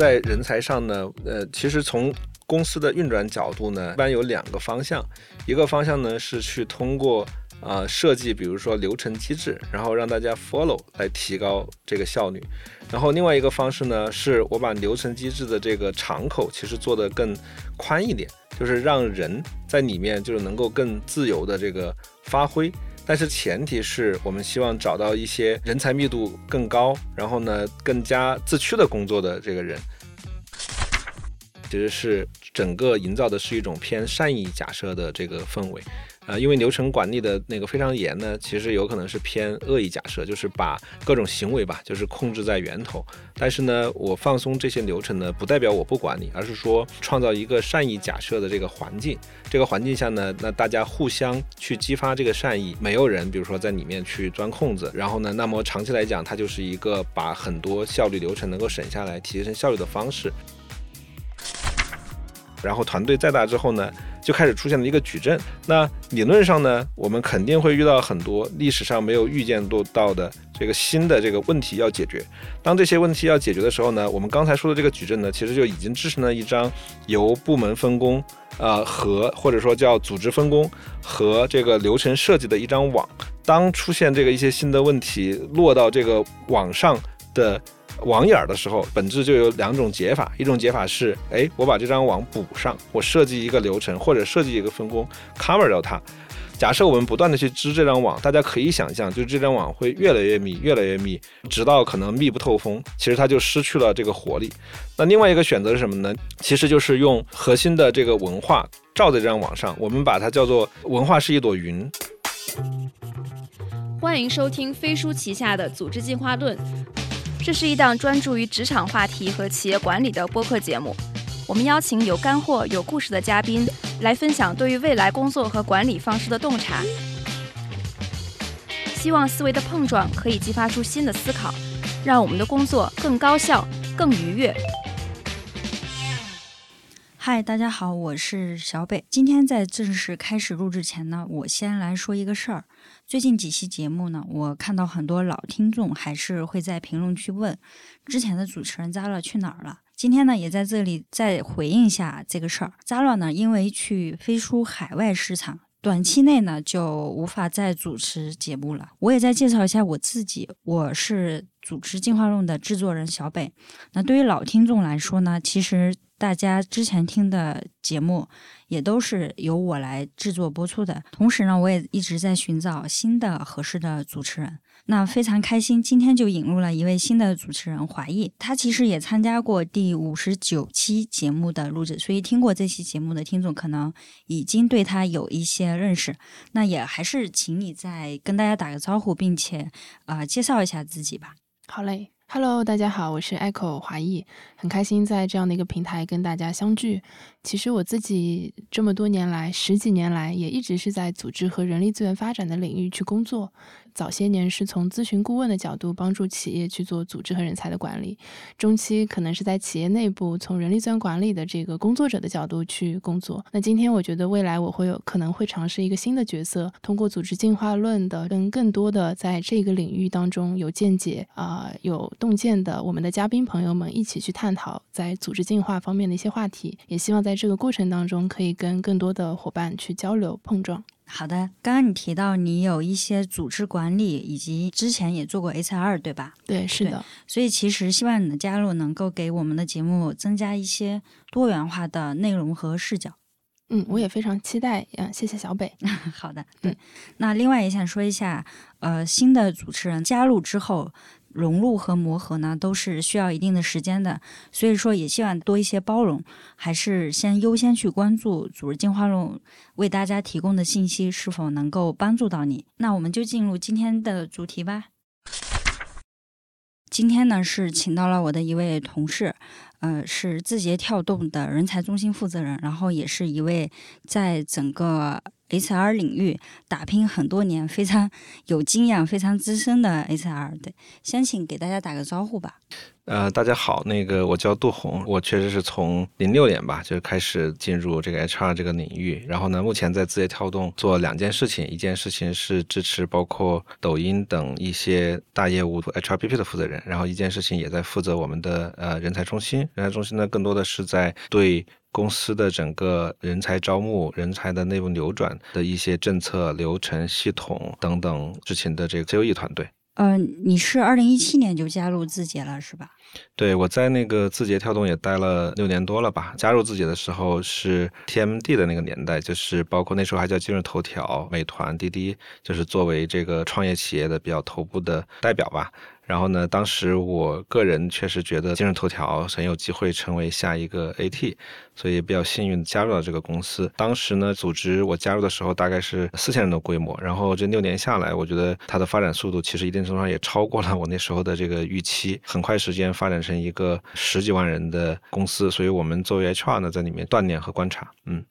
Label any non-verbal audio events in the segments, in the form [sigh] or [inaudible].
在人才上呢，呃，其实从公司的运转角度呢，一般有两个方向，一个方向呢是去通过啊设计，比如说流程机制，然后让大家 follow 来提高这个效率。然后另外一个方式呢，是我把流程机制的这个敞口其实做得更宽一点，就是让人在里面就是能够更自由的这个发挥。但是前提是我们希望找到一些人才密度更高，然后呢更加自驱的工作的这个人，其实是整个营造的是一种偏善意假设的这个氛围。呃，因为流程管理的那个非常严呢，其实有可能是偏恶意假设，就是把各种行为吧，就是控制在源头。但是呢，我放松这些流程呢，不代表我不管你，而是说创造一个善意假设的这个环境。这个环境下呢，那大家互相去激发这个善意，没有人比如说在里面去钻空子。然后呢，那么长期来讲，它就是一个把很多效率流程能够省下来、提升效率的方式。然后团队再大之后呢？就开始出现了一个矩阵。那理论上呢，我们肯定会遇到很多历史上没有预见到的这个新的这个问题要解决。当这些问题要解决的时候呢，我们刚才说的这个矩阵呢，其实就已经制成了一张由部门分工，呃和或者说叫组织分工和这个流程设计的一张网。当出现这个一些新的问题落到这个网上的。网眼儿的时候，本质就有两种解法。一种解法是，哎，我把这张网补上，我设计一个流程或者设计一个分工，cover 掉它。假设我们不断的去织这张网，大家可以想象，就这张网会越来越密，越来越密，直到可能密不透风。其实它就失去了这个活力。那另外一个选择是什么呢？其实就是用核心的这个文化罩在这张网上，我们把它叫做文化是一朵云。欢迎收听飞书旗下的组织进化论。这是一档专注于职场话题和企业管理的播客节目。我们邀请有干货、有故事的嘉宾来分享对于未来工作和管理方式的洞察。希望思维的碰撞可以激发出新的思考，让我们的工作更高效、更愉悦。嗨，大家好，我是小北。今天在正式开始录制前呢，我先来说一个事儿。最近几期节目呢，我看到很多老听众还是会在评论区问之前的主持人扎乐去哪儿了。今天呢，也在这里再回应一下这个事儿。扎乐呢，因为去飞书海外市场，短期内呢就无法再主持节目了。我也再介绍一下我自己，我是主持进化论的制作人小北。那对于老听众来说呢，其实大家之前听的节目。也都是由我来制作播出的。同时呢，我也一直在寻找新的合适的主持人。那非常开心，今天就引入了一位新的主持人华裔。他其实也参加过第五十九期节目的录制，所以听过这期节目的听众可能已经对他有一些认识。那也还是请你再跟大家打个招呼，并且啊介绍一下自己吧。好嘞。Hello，大家好，我是 Echo 华裔，很开心在这样的一个平台跟大家相聚。其实我自己这么多年来，十几年来也一直是在组织和人力资源发展的领域去工作。早些年是从咨询顾问的角度帮助企业去做组织和人才的管理，中期可能是在企业内部从人力资源管理的这个工作者的角度去工作。那今天我觉得未来我会有可能会尝试一个新的角色，通过组织进化论的跟更多的在这个领域当中有见解啊有洞见的我们的嘉宾朋友们一起去探讨在组织进化方面的一些话题，也希望在这个过程当中可以跟更多的伙伴去交流碰撞。好的，刚刚你提到你有一些组织管理，以及之前也做过 HR，对吧？对，是的。所以其实希望你的加入能够给我们的节目增加一些多元化的内容和视角。嗯，我也非常期待。嗯，谢谢小北。[laughs] 好的，对。那另外也想说一下，呃，新的主持人加入之后。融入和磨合呢，都是需要一定的时间的，所以说也希望多一些包容，还是先优先去关注组织进化论为大家提供的信息是否能够帮助到你。那我们就进入今天的主题吧。今天呢是请到了我的一位同事，呃，是字节跳动的人才中心负责人，然后也是一位在整个。HR 领域打拼很多年，非常有经验、非常资深的 HR，对，先请给大家打个招呼吧。呃，大家好，那个我叫杜红，我确实是从零六年吧，就开始进入这个 HR 这个领域。然后呢，目前在字节跳动做两件事情，一件事情是支持包括抖音等一些大业务 HRBP 的负责人，然后一件事情也在负责我们的呃人才中心。人才中心呢，更多的是在对公司的整个人才招募、人才的内部流转的一些政策、流程、系统等等事情的这个 COE 团队。嗯，你是二零一七年就加入字节了，是吧？对，我在那个字节跳动也待了六年多了吧。加入字节的时候是 TMD 的那个年代，就是包括那时候还叫今日头条、美团、滴滴，就是作为这个创业企业的比较头部的代表吧。然后呢，当时我个人确实觉得今日头条很有机会成为下一个 AT，所以比较幸运加入了这个公司。当时呢，组织我加入的时候大概是四千人的规模，然后这六年下来，我觉得它的发展速度其实一定程度上也超过了我那时候的这个预期。很快时间发展成一个十几万人的公司，所以我们作为 HR 呢，在里面锻炼和观察。嗯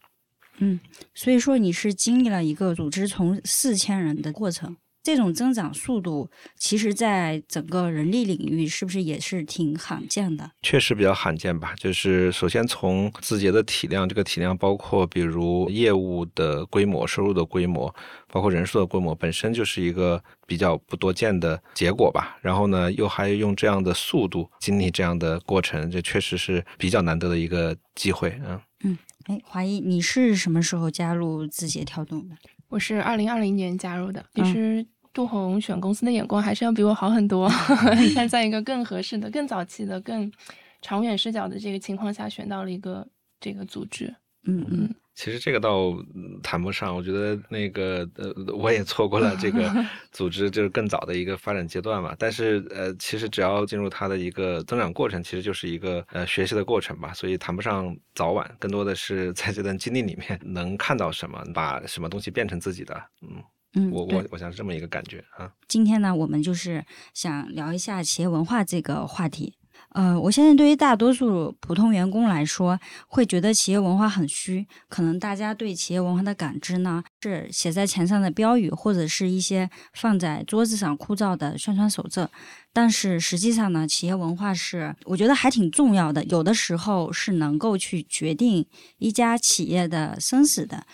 嗯，所以说你是经历了一个组织从四千人的过程。这种增长速度，其实在整个人力领域是不是也是挺罕见的？确实比较罕见吧。就是首先从字节的体量，这个体量包括比如业务的规模、收入的规模，包括人数的规模，本身就是一个比较不多见的结果吧。然后呢，又还用这样的速度经历这样的过程，这确实是比较难得的一个机会。嗯嗯，哎，华谊，你是什么时候加入字节跳动的？我是二零二零年加入的。其实。杜红选公司的眼光还是要比我好很多，[laughs] 站在一个更合适的、更早期的、更长远视角的这个情况下，选到了一个这个组织。嗯嗯，其实这个倒谈不上，我觉得那个呃，我也错过了这个 [laughs] 组织就是更早的一个发展阶段嘛。但是呃，其实只要进入它的一个增长过程，其实就是一个呃学习的过程吧。所以谈不上早晚，更多的是在这段经历里面能看到什么，把什么东西变成自己的。嗯。嗯，我我我想是这么一个感觉啊。今天呢，我们就是想聊一下企业文化这个话题。呃，我现在对于大多数普通员工来说，会觉得企业文化很虚。可能大家对企业文化的感知呢，是写在墙上的标语，或者是一些放在桌子上枯燥的宣传手册。但是实际上呢，企业文化是我觉得还挺重要的，有的时候是能够去决定一家企业的生死的。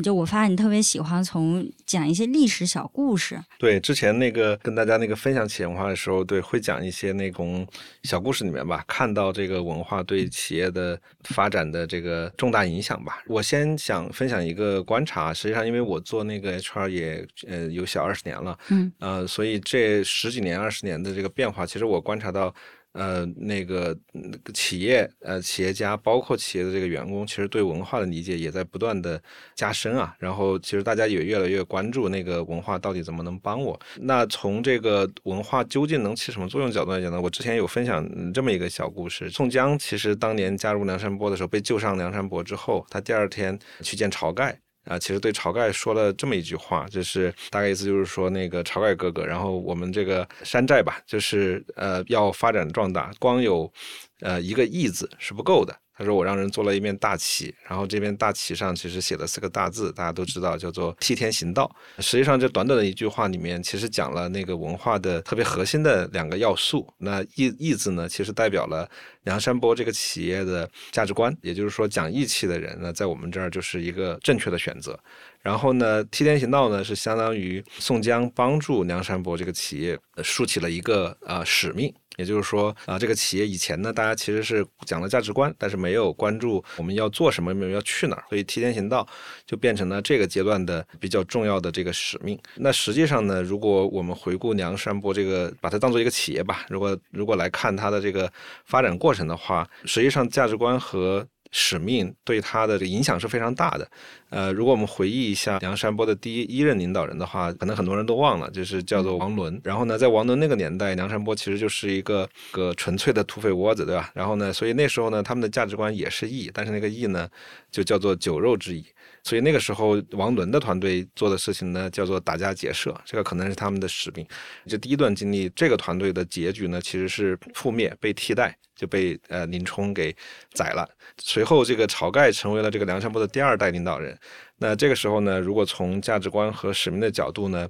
就我发现你特别喜欢从讲一些历史小故事。对，之前那个跟大家那个分享企业文化的时候，对，会讲一些那种小故事里面吧，看到这个文化对企业的发展的这个重大影响吧。我先想分享一个观察，实际上因为我做那个 HR 也呃有小二十年了，嗯，呃，所以这十几年、二十年的这个变化，其实我观察到。呃，那个那个企业，呃，企业家，包括企业的这个员工，其实对文化的理解也在不断的加深啊。然后，其实大家也越来越关注那个文化到底怎么能帮我。那从这个文化究竟能起什么作用角度来讲呢？我之前有分享这么一个小故事：宋江其实当年加入梁山泊的时候，被救上梁山泊之后，他第二天去见晁盖。啊，其实对晁盖说了这么一句话，就是大概意思就是说，那个晁盖哥哥，然后我们这个山寨吧，就是呃要发展壮大，光有呃一个义字是不够的。他说：“我让人做了一面大旗，然后这面大旗上其实写了四个大字，大家都知道，叫做‘替天行道’。实际上，这短短的一句话里面，其实讲了那个文化的特别核心的两个要素。那义义字呢，其实代表了梁山伯这个企业的价值观，也就是说，讲义气的人呢，在我们这儿就是一个正确的选择。然后呢，替天行道呢，是相当于宋江帮助梁山泊这个企业竖起了一个啊使命。”也就是说啊，这个企业以前呢，大家其实是讲了价值观，但是没有关注我们要做什么，没有要去哪儿，所以替天行道就变成了这个阶段的比较重要的这个使命。那实际上呢，如果我们回顾梁山泊这个，把它当做一个企业吧，如果如果来看它的这个发展过程的话，实际上价值观和使命对它的影响是非常大的。呃，如果我们回忆一下梁山泊的第一任领导人的话，可能很多人都忘了，就是叫做王伦。然后呢，在王伦那个年代，梁山泊其实就是一个个纯粹的土匪窝子，对吧？然后呢，所以那时候呢，他们的价值观也是义，但是那个义呢，就叫做酒肉之义。所以那个时候，王伦的团队做的事情呢，叫做打家劫舍，这个可能是他们的使命。就第一段经历，这个团队的结局呢，其实是覆灭，被替代，就被呃林冲给宰了。随后这个晁盖成为了这个梁山泊的第二代领导人。那这个时候呢，如果从价值观和使命的角度呢，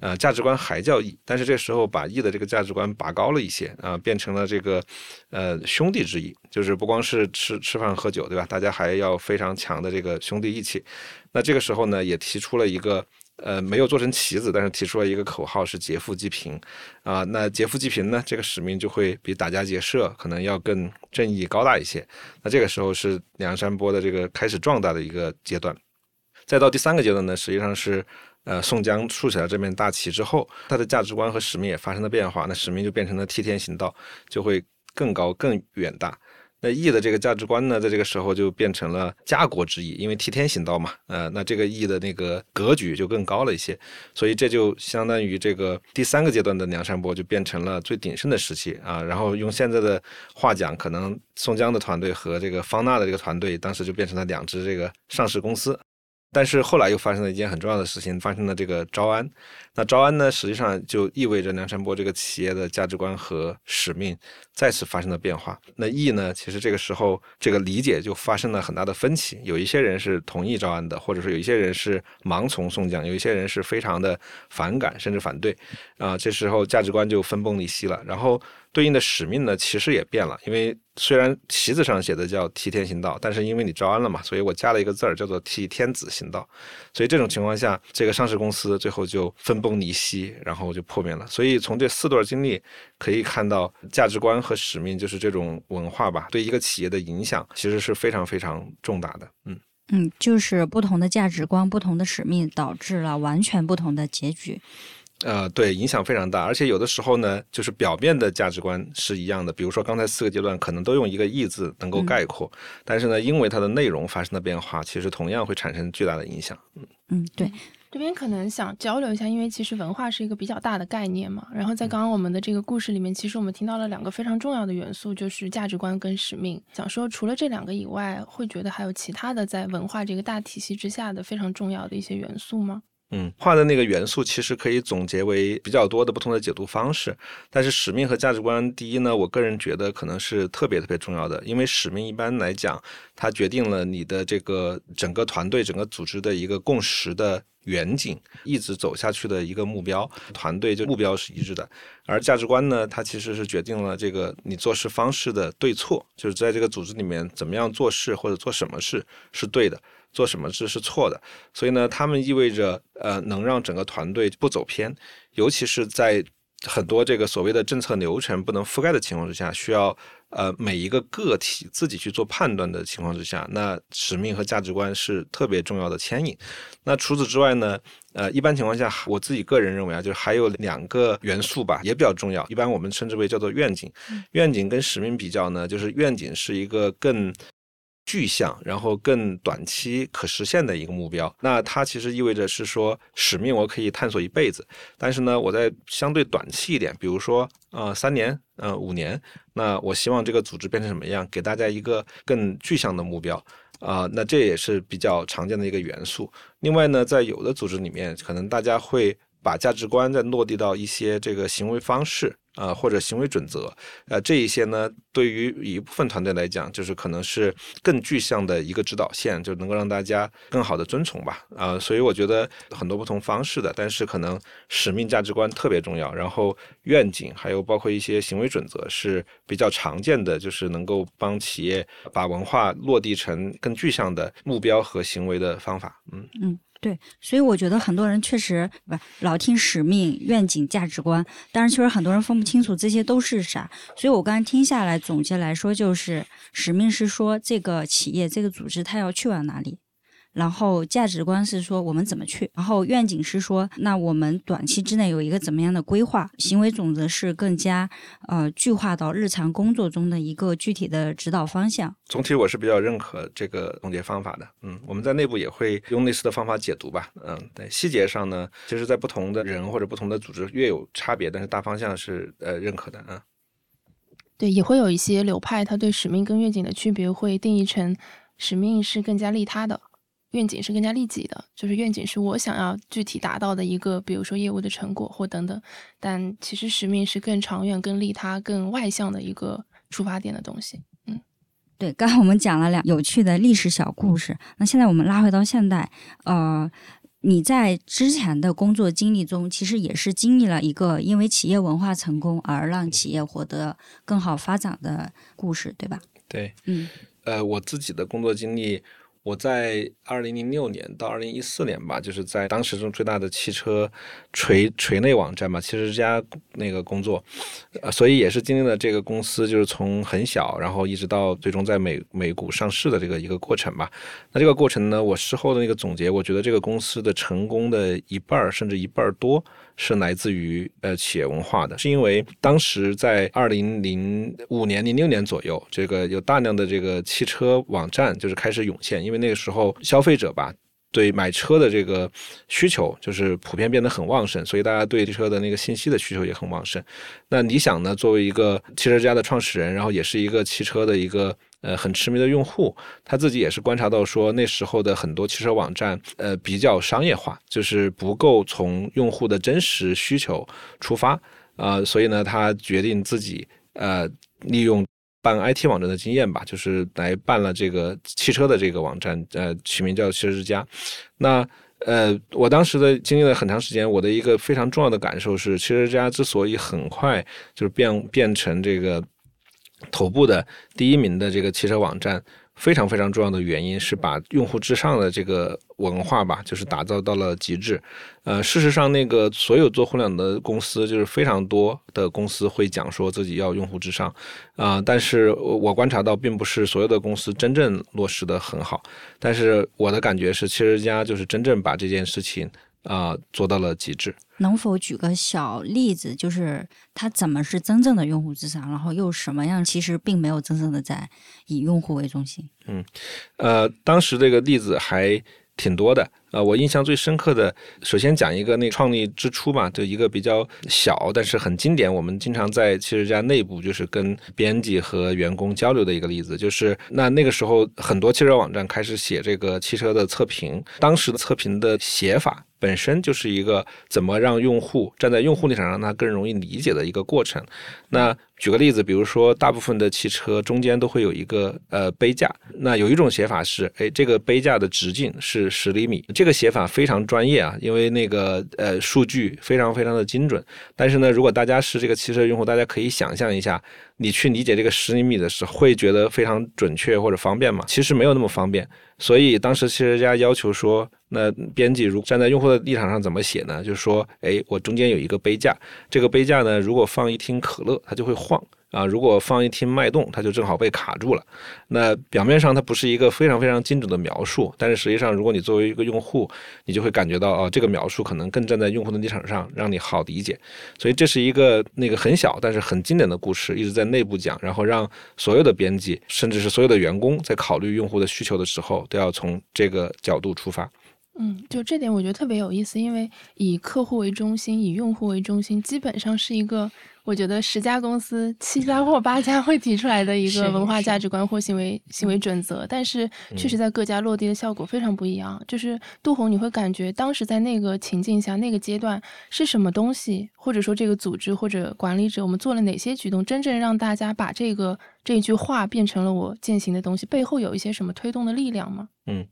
呃，价值观还叫义，但是这时候把义的这个价值观拔高了一些啊，变成了这个呃兄弟之义，就是不光是吃吃饭喝酒，对吧？大家还要非常强的这个兄弟义气。那这个时候呢，也提出了一个。呃，没有做成旗子，但是提出了一个口号是“劫富济贫”，啊，那劫富济贫呢，这个使命就会比打家劫舍可能要更正义高大一些。那这个时候是梁山泊的这个开始壮大的一个阶段。再到第三个阶段呢，实际上是呃宋江竖起来这面大旗之后，他的价值观和使命也发生了变化，那使命就变成了替天行道，就会更高更远大。那义的这个价值观呢，在这个时候就变成了家国之义，因为替天行道嘛，呃，那这个义的那个格局就更高了一些，所以这就相当于这个第三个阶段的梁山泊就变成了最鼎盛的时期啊。然后用现在的话讲，可能宋江的团队和这个方腊的这个团队，当时就变成了两支这个上市公司。但是后来又发生了一件很重要的事情，发生了这个招安。那招安呢，实际上就意味着梁山泊这个企业的价值观和使命再次发生了变化。那义呢，其实这个时候这个理解就发生了很大的分歧。有一些人是同意招安的，或者说有一些人是盲从宋江，有一些人是非常的反感甚至反对。啊，这时候价值观就分崩离析了。然后。对应的使命呢，其实也变了，因为虽然旗子上写的叫替天行道，但是因为你招安了嘛，所以我加了一个字儿叫做替天子行道，所以这种情况下，这个上市公司最后就分崩离析，然后就破灭了。所以从这四段经历可以看到，价值观和使命就是这种文化吧，对一个企业的影响其实是非常非常重大的。嗯嗯，就是不同的价值观、不同的使命，导致了完全不同的结局。呃，对，影响非常大，而且有的时候呢，就是表面的价值观是一样的，比如说刚才四个阶段可能都用一个“义”字能够概括，但是呢，因为它的内容发生了变化，其实同样会产生巨大的影响。嗯嗯，对，这边可能想交流一下，因为其实文化是一个比较大的概念嘛。然后在刚刚我们的这个故事里面，其实我们听到了两个非常重要的元素，就是价值观跟使命。想说除了这两个以外，会觉得还有其他的在文化这个大体系之下的非常重要的一些元素吗？嗯，画的那个元素其实可以总结为比较多的不同的解读方式，但是使命和价值观，第一呢，我个人觉得可能是特别特别重要的，因为使命一般来讲，它决定了你的这个整个团队、整个组织的一个共识的远景，一直走下去的一个目标，团队就目标是一致的。而价值观呢，它其实是决定了这个你做事方式的对错，就是在这个组织里面怎么样做事或者做什么事是对的。做什么事是错的，所以呢，他们意味着呃能让整个团队不走偏，尤其是在很多这个所谓的政策流程不能覆盖的情况之下，需要呃每一个个体自己去做判断的情况之下，那使命和价值观是特别重要的牵引。那除此之外呢，呃一般情况下，我自己个人认为啊，就是还有两个元素吧，也比较重要，一般我们称之为叫做愿景。愿景跟使命比较呢，就是愿景是一个更。具象，然后更短期可实现的一个目标，那它其实意味着是说使命我可以探索一辈子，但是呢，我在相对短期一点，比如说呃三年，呃五年，那我希望这个组织变成什么样，给大家一个更具象的目标。啊，那这也是比较常见的一个元素。另外呢，在有的组织里面，可能大家会把价值观再落地到一些这个行为方式。啊，或者行为准则，呃，这一些呢，对于一部分团队来讲，就是可能是更具象的一个指导线，就能够让大家更好的遵从吧。啊，所以我觉得很多不同方式的，但是可能使命价值观特别重要，然后愿景还有包括一些行为准则是比较常见的，就是能够帮企业把文化落地成更具象的目标和行为的方法。嗯嗯。对，所以我觉得很多人确实不老听使命、愿景、价值观，但是确实很多人分不清楚这些都是啥。所以我刚才听下来总结来说，就是使命是说这个企业、这个组织它要去往哪里。然后价值观是说我们怎么去，然后愿景是说那我们短期之内有一个怎么样的规划，行为准则是更加呃具化到日常工作中的一个具体的指导方向。总体我是比较认可这个总结方法的，嗯，我们在内部也会用类似的方法解读吧，嗯，对细节上呢，其实，在不同的人或者不同的组织略有差别，但是大方向是呃认可的啊。对，也会有一些流派，他对使命跟愿景的区别会定义成使命是更加利他的。愿景是更加利己的，就是愿景是我想要具体达到的一个，比如说业务的成果或等等。但其实使命是更长远、更利他、更外向的一个出发点的东西。嗯，对。刚，刚才我们讲了两有趣的历史小故事，那现在我们拉回到现代，呃，你在之前的工作经历中，其实也是经历了一个因为企业文化成功而让企业获得更好发展的故事，对吧？对，嗯呃，我自己的工作经历，我在二零零六年到二零一四年吧，就是在当时中最大的汽车垂垂类网站嘛，汽车之家那个工作，呃，所以也是经历了这个公司就是从很小，然后一直到最终在美美股上市的这个一个过程吧。那这个过程呢，我事后的那个总结，我觉得这个公司的成功的一半儿甚至一半儿多是来自于呃企业文化的，是因为当时在二零零五年、零六年左右，这个有大量的这个汽车网站就是开始涌现，因为因为那个时候消费者吧。对买车的这个需求就是普遍变得很旺盛，所以大家对车的那个信息的需求也很旺盛。那理想呢，作为一个汽车之家的创始人，然后也是一个汽车的一个呃很痴迷的用户，他自己也是观察到说，那时候的很多汽车网站呃比较商业化，就是不够从用户的真实需求出发啊、所以呢，他决定自己呃利用。办 IT 网站的经验吧，就是来办了这个汽车的这个网站，呃，取名叫汽车之家。那呃，我当时的经历了很长时间，我的一个非常重要的感受是，汽车之家之所以很快就是变变成这个头部的第一名的这个汽车网站，非常非常重要的原因是把用户至上的这个文化吧，就是打造到了极致。呃，事实上，那个所有做互联网的公司，就是非常多的公司会讲说自己要用户至上，啊、但是我观察到，并不是所有的公司真正落实的很好。但是我的感觉是，汽车之家就是真正把这件事情啊、做到了极致。能否举个小例子，就是它怎么是真正的用户至上，然后又什么样其实并没有真正的在以用户为中心？嗯呃，当时这个例子还挺多的。呃，我印象最深刻的，首先讲一个那创立之初吧，就一个比较小但是很经典，我们经常在汽车家内部就是跟编辑和员工交流的一个例子，就是那那个时候很多汽车网站开始写这个汽车的测评，当时的测评的写法。本身就是一个怎么让用户站在用户立场上，让他更容易理解的一个过程。那举个例子，比如说，大部分的汽车中间都会有一个呃杯架，那有一种写法是，哎，这个杯架的直径是十厘米，这这个写法非常专业啊，因为那个呃数据非常非常的精准。但是呢，如果大家是这个汽车用户，大家可以想象一下，你去理解这个十厘米的时候，会觉得非常准确或者方便吗？其实没有那么方便。所以当时汽车家要求说，那编辑如站在用户的立场上怎么写呢？就是说，哎，我中间有一个杯架，这个杯架呢，如果放一听可乐，它就会晃啊；如果放一听脉动，它就正好被卡住了。那表面上它不是一个非常非常精准的描述，但是实际上，如果你作为一个用户，你就会感觉到啊，这个描述可能更站在用户的立场上，让你好理解。所以这是一个那个很小但是很经典的故事，一直在内部讲，然后让所有的编辑，甚至是所有的员工，在考虑用户的需求的时候，都要从这个角度出发。嗯，就这点我觉得特别有意思，因为以客户为中心，以用户为中心，基本上是一个我觉得十家公司七家或八家会提出来的一个文化价值观或行为行为准则，但是确实在各家落地的效果非常不一样。就是杜红，你会感觉当时在那个情境下、那个阶段是什么东西，或者说这个组织或者管理者，我们做了哪些举动，真正让大家把这个这句话变成了我践行的东西，背后有一些什么推动的力量吗？嗯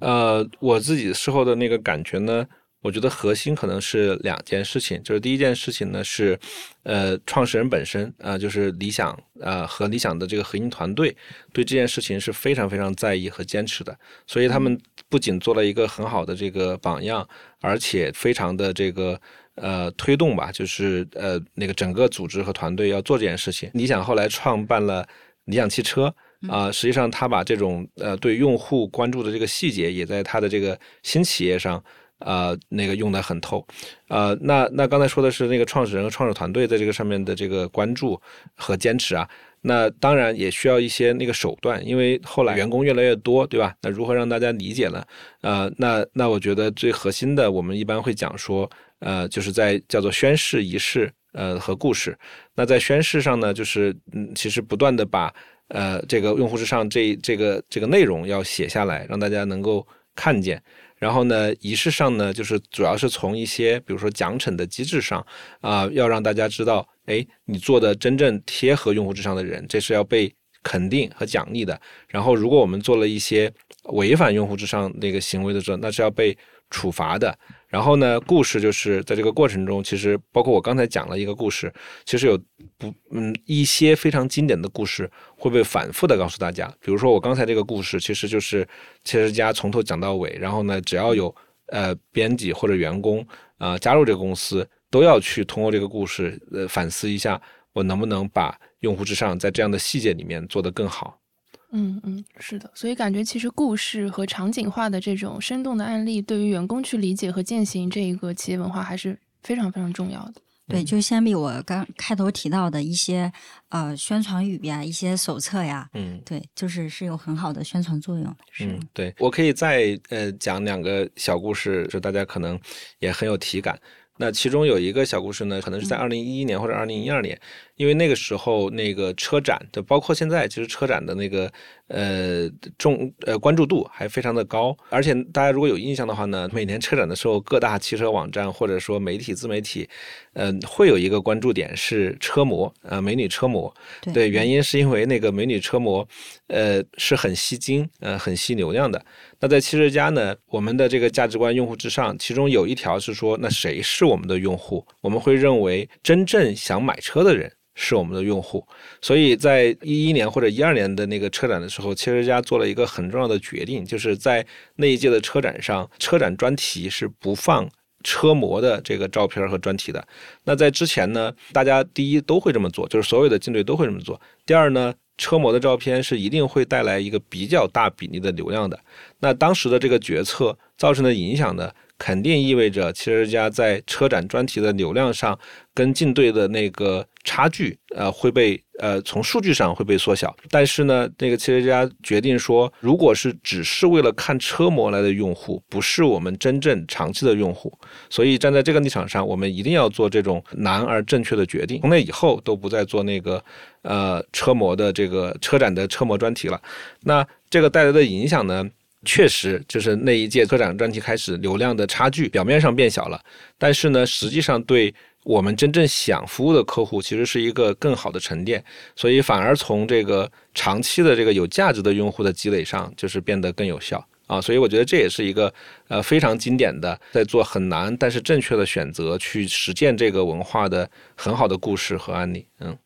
呃，我自己事后的那个感觉呢，我觉得核心可能是两件事情，就是第一件事情呢是，呃，创始人本身啊、呃就是理想啊、呃和理想的这个核心团队对这件事情是非常非常在意和坚持的，所以他们不仅做了一个很好的这个榜样，而且非常的这个。呃，推动吧，就是呃，那个整个组织和团队要做这件事情。理想后来创办了理想汽车，啊、实际上他把这种呃对用户关注的这个细节，也在他的这个新企业上，呃，那个用得很透。呃，那那刚才说的是那个创始人和创始团队在这个上面的这个关注和坚持啊。那当然也需要一些那个手段，因为后来员工越来越多，对吧？那如何让大家理解呢？呃，那那我觉得最核心的，我们一般会讲说，呃，就是在叫做宣誓仪式，呃和故事。那在宣誓上呢，就是嗯，其实不断的把呃这个用户之上这这个这个内容要写下来，让大家能够看见。然后呢，仪式上呢，就是主要是从一些比如说奖惩的机制上啊、要让大家知道，哎，你做的真正贴合用户至上的人，这是要被肯定和奖励的。然后，如果我们做了一些违反用户至上那个行为的时候，那是要被处罚的。然后呢，故事就是在这个过程中，其实包括我刚才讲了一个故事，其实有不嗯一些非常经典的故事会被反复的告诉大家。比如说我刚才这个故事，其实就是企业家从头讲到尾。然后呢，只要有呃编辑或者员工啊加入这个公司，都要去通过这个故事呃反思一下，我能不能把用户至上在这样的细节里面做得更好。嗯嗯，是的，所以感觉其实故事和场景化的这种生动的案例，对于员工去理解和践行这一个企业文化还是非常非常重要的。对，就相比我刚开头提到的一些呃宣传语呀、一些手册呀，嗯，对，就是是有很好的宣传作用的。是嗯，对我可以再呃讲两个小故事，就大家可能也很有体感。那其中有一个小故事呢，可能是在二零一一年或者二零一二年，因为那个时候那个车展，就包括现在，其实车展的那个呃重呃关注度还非常的高。而且大家如果有印象的话呢，每年车展的时候，各大汽车网站或者说媒体自媒体，嗯、会有一个关注点是车模，呃，美女车模。对对，原因是因为那个美女车模，呃，是很吸睛，呃，很吸流量的。那在汽车家呢，我们的这个价值观用户至上，其中有一条是说，那谁是我们的用户？我们会认为真正想买车的人是我们的用户。所以在一一年或者一二年的那个车展的时候，汽车之家做了一个很重要的决定，就是在那一届的车展上，车展专题是不放。车模的这个照片和专题的，那在之前呢，大家第一都会这么做，就是所有的竞队都会这么做。第二呢，车模的照片是一定会带来一个比较大比例的流量的。那当时的这个决策造成的影响呢，肯定意味着汽车之家在车展专题的流量上跟竞队的那个差距，呃，会被呃从数据上会被缩小。但是呢，那个汽车之家决定说，如果是只是为了看车模来的用户，不是我们真正长期的用户，所以站在这个立场上，我们一定要做这种难而正确的决定。从那以后都不再做那个呃车模的这个车展的车模专题了。那这个带来的影响呢？确实，就是那一届车展专题开始，流量的差距表面上变小了，但是呢，实际上对我们真正想服务的客户，其实是一个更好的沉淀，所以反而从这个长期的这个有价值的用户的积累上，就是变得更有效啊。所以我觉得这也是一个呃非常经典的，在做很难但是正确的选择去实践这个文化的很好的故事和案例。嗯。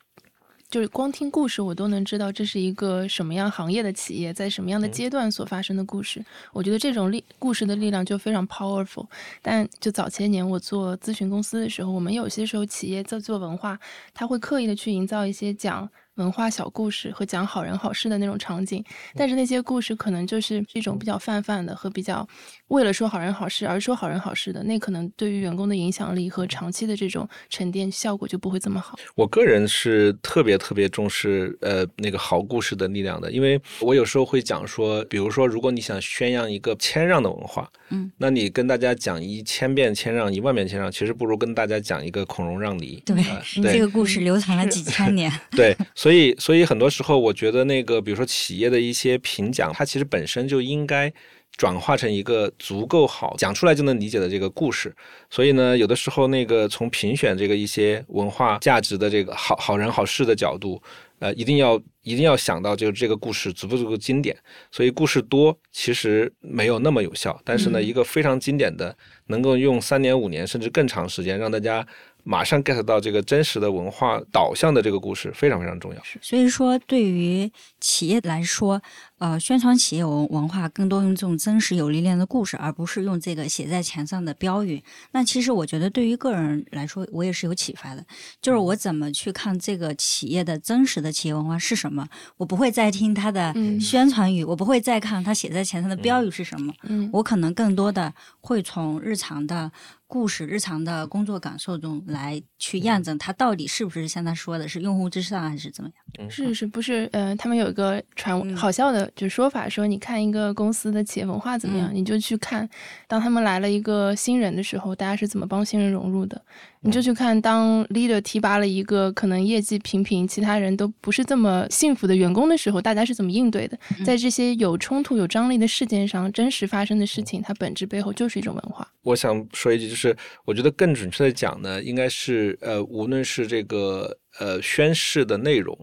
就是光听故事，我都能知道这是一个什么样行业的企业，在什么样的阶段所发生的故事。我觉得这种力故事的力量就非常 powerful。但就早些年我做咨询公司的时候，我们有些时候企业在做文化，他会刻意的去营造一些讲文化小故事和讲好人好事的那种场景，但是那些故事可能就是一种比较泛泛的和比较为了说好人好事而说好人好事的，那可能对于员工的影响力和长期的这种沉淀效果就不会这么好。我个人是特别特别重视呃那个好故事的力量的，因为我有时候会讲说，比如说如果你想宣扬一个谦让的文化，嗯，那你跟大家讲一千遍谦让，一万遍谦让，其实不如跟大家讲一个孔融让梨。[laughs] 对呃对这个故事流传了几千年。[laughs] 对，[laughs] 所以所以很多时候，我觉得那个比如说企业的一些评奖，它其实本身就应该转化成一个足够好讲出来就能理解的这个故事。所以呢，有的时候那个从评选这个一些文化价值的这个好好人好事的角度，呃，一定要一定要想到就是这个故事足不足够经典。所以故事多其实没有那么有效，但是呢，嗯一个非常经典的，能够用三年五年甚至更长时间让大家。马上 get 到这个真实的文化导向的这个故事非常非常重要。所以说，对于企业来说，呃，宣传企业文文化更多用这种真实有力量的故事，而不是用这个写在墙上的标语。那其实我觉得，对于个人来说，我也是有启发的。就是我怎么去看这个企业的真实的企业文化是什么？我不会再听他的嗯宣传语，我不会再看他写在墙上的标语是什么。嗯我可能更多的会从日常的故事、日常的工作感受中来去验证它到底是不是像他说的是用户至上还是怎么样。是是不是？呃，他们有一个传嗯好笑的，就说法，说你看一个公司的企业文化怎么样，嗯你就去看，当他们来了一个新人的时候，大家是怎么帮新人融入的。你就去看，当 leader 提拔了一个可能业绩平平，其他人都不是这么幸福的员工的时候，大家是怎么应对的？在这些有冲突、有张力的事件上，真实发生的事情，它本质背后就是一种文化。我想说一句，就是我觉得更准确的讲呢，应该是呃，无论是这个呃宣誓的内容，